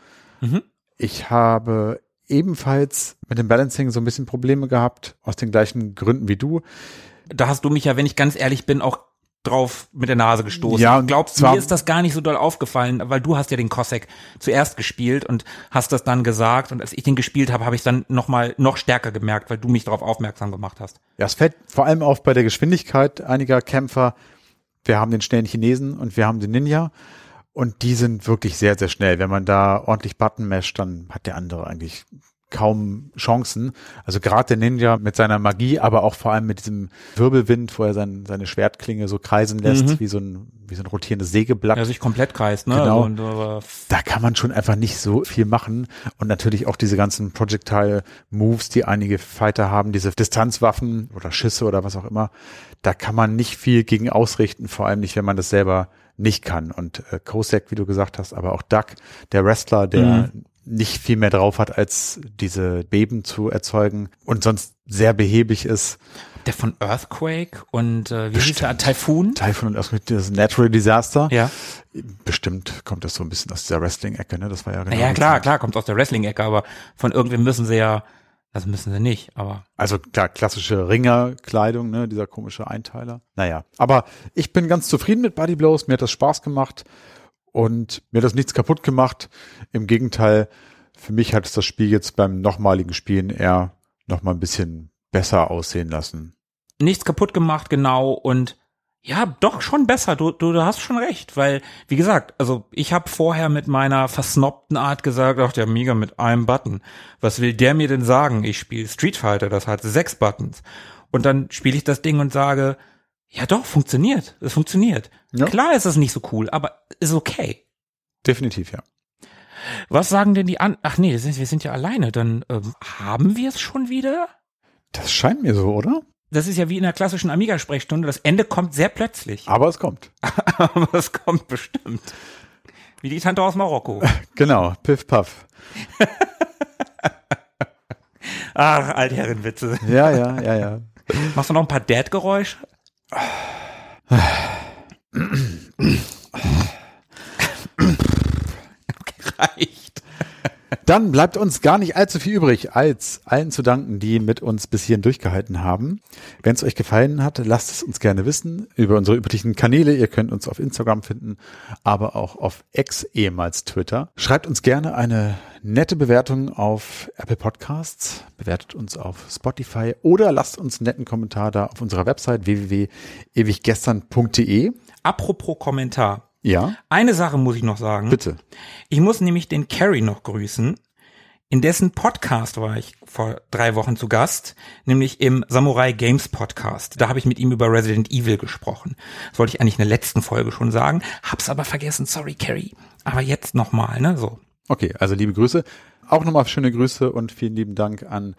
Speaker 2: Mhm.
Speaker 1: Ich habe ebenfalls mit dem Balancing so ein bisschen Probleme gehabt, aus den gleichen Gründen wie du.
Speaker 2: Da hast du mich ja, wenn ich ganz ehrlich bin, auch drauf mit der Nase gestoßen.
Speaker 1: Ja, und
Speaker 2: glaubst mir ist das gar nicht so doll aufgefallen, weil du hast ja den Cossack zuerst gespielt und hast das dann gesagt und als ich den gespielt habe, habe ich dann noch mal noch stärker gemerkt, weil du mich darauf aufmerksam gemacht hast.
Speaker 1: Ja, es fällt vor allem auf bei der Geschwindigkeit einiger Kämpfer. Wir haben den schnellen Chinesen und wir haben den Ninja. Und die sind wirklich sehr, sehr schnell. Wenn man da ordentlich Button mesht, dann hat der andere eigentlich kaum Chancen. Also gerade der Ninja mit seiner Magie, aber auch vor allem mit diesem Wirbelwind, wo er sein, seine Schwertklinge so kreisen lässt,
Speaker 2: Mhm.
Speaker 1: wie so ein, wie so ein rotierendes Sägeblatt.
Speaker 2: Der sich komplett kreist, ne?
Speaker 1: Genau.
Speaker 2: Und, äh,
Speaker 1: da kann man schon einfach nicht so viel machen. Und natürlich auch diese ganzen Projectile-Moves, die einige Fighter haben, diese Distanzwaffen oder Schüsse oder was auch immer, da kann man nicht viel gegen ausrichten, vor allem nicht, wenn man das selber nicht kann. Und äh, Kosek, wie du gesagt hast, aber auch Duck, der Wrestler, der nicht viel mehr drauf hat, als diese Beben zu erzeugen und sonst sehr behäbig ist.
Speaker 2: der von Earthquake und äh, wie hieß der? Typhoon?
Speaker 1: Typhoon und erstmal das Natural Disaster.
Speaker 2: Ja.
Speaker 1: Bestimmt kommt das so ein bisschen aus dieser Wrestling-Ecke, ne? Das war ja genau.
Speaker 2: Ja, klar,
Speaker 1: Zeit.
Speaker 2: klar, kommt aus der Wrestling-Ecke, aber von irgendwem müssen sie ja, das müssen sie nicht, aber
Speaker 1: Also klar, klassische Ringerkleidung, ne, dieser komische Einteiler. Naja, aber ich bin ganz zufrieden mit Body Blows. Mir hat das Spaß gemacht und mir hat das nichts kaputt gemacht. Im Gegenteil, für mich hat es das Spiel jetzt beim nochmaligen Spielen eher noch mal ein bisschen besser aussehen lassen.
Speaker 2: nichts kaputt gemacht, genau, und Ja, doch schon besser. Du, du, du hast schon recht, weil wie gesagt, also ich habe vorher mit meiner versnobten Art gesagt, ach der Mega mit einem Button. Was will der mir denn sagen? Ich spiele Street Fighter, das hat sechs Buttons. Und dann spiele ich das Ding und sage, ja doch, funktioniert. Es funktioniert.
Speaker 1: Ja.
Speaker 2: Klar ist es nicht so cool, aber ist okay.
Speaker 1: Definitiv, ja.
Speaker 2: Was sagen denn die an? Ach nee, wir sind, wir sind ja alleine. Dann ähm, haben wir es schon wieder?
Speaker 1: Das scheint mir so, oder?
Speaker 2: Das ist ja wie in der klassischen Amiga-Sprechstunde. Das Ende kommt sehr plötzlich.
Speaker 1: Aber es kommt.
Speaker 2: Aber es kommt bestimmt. Wie die Tante aus Marokko.
Speaker 1: Genau, Piff Puff.
Speaker 2: Ach, Altherrenwitze.
Speaker 1: Ja, ja, ja, ja.
Speaker 2: Machst du noch ein paar Dad-Geräusche? Ah.
Speaker 1: Dann bleibt uns gar nicht allzu viel übrig, als allen zu danken, die mit uns bis hierhin durchgehalten haben. Wenn es euch gefallen hat, lasst es uns gerne wissen über unsere üblichen Kanäle. Ihr könnt uns auf Instagram finden, aber auch auf X, ehemals Twitter. Schreibt uns gerne eine nette Bewertung auf Apple Podcasts, bewertet uns auf Spotify oder lasst uns einen netten Kommentar da auf unserer Website www.ewiggestern.de.
Speaker 2: Apropos Kommentar.
Speaker 1: Ja,
Speaker 2: Eine Sache muss ich noch sagen.
Speaker 1: bitte.
Speaker 2: Ich muss nämlich den Carrie noch grüßen. In dessen Podcast war ich vor drei Wochen zu Gast, nämlich im Samurai Games Podcast. Da habe ich mit ihm über Resident Evil gesprochen. Das wollte ich eigentlich in der letzten Folge schon sagen, hab's aber vergessen. Sorry, Carrie. Aber jetzt nochmal, ne? So.
Speaker 1: Okay, also liebe Grüße. Auch nochmal schöne Grüße und vielen lieben Dank an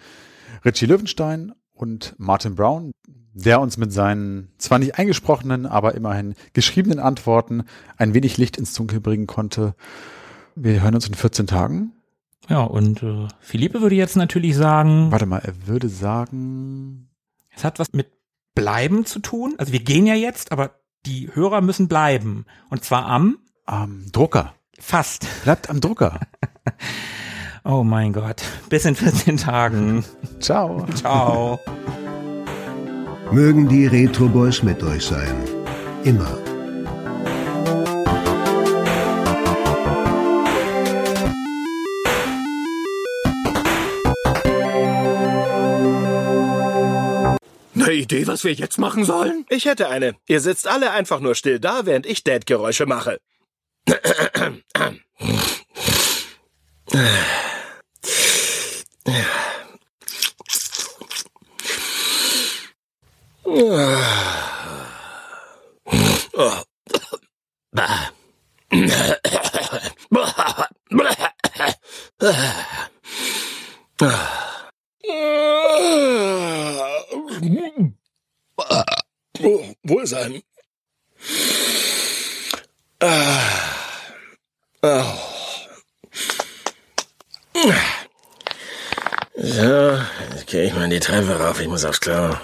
Speaker 1: Richie Löwenstein und Martin Brown, der uns mit seinen zwar nicht eingesprochenen, aber immerhin geschriebenen Antworten ein wenig Licht ins Dunkel bringen konnte. Wir hören uns in 14 Tagen.
Speaker 2: Ja, und äh, Philippe würde jetzt natürlich sagen,
Speaker 1: Warte mal, er würde sagen,
Speaker 2: es hat was mit Bleiben zu tun. Also wir gehen ja jetzt, aber die Hörer müssen bleiben. Und zwar am
Speaker 1: am Drucker.
Speaker 2: fast.
Speaker 1: Bleibt am Drucker.
Speaker 2: Oh mein Gott. Bis in 14 Tagen.
Speaker 1: Ciao.
Speaker 2: Ciao.
Speaker 3: Mögen die Retro Boys mit euch sein. Immer.
Speaker 7: Eine Idee, was wir jetzt machen sollen?
Speaker 8: Ich hätte eine. Ihr sitzt alle einfach nur still da, während ich Dad-Geräusche mache. Wohlsein. So, jetzt gehe ich mal in die Treppe rauf. Ich muss aufs Klo.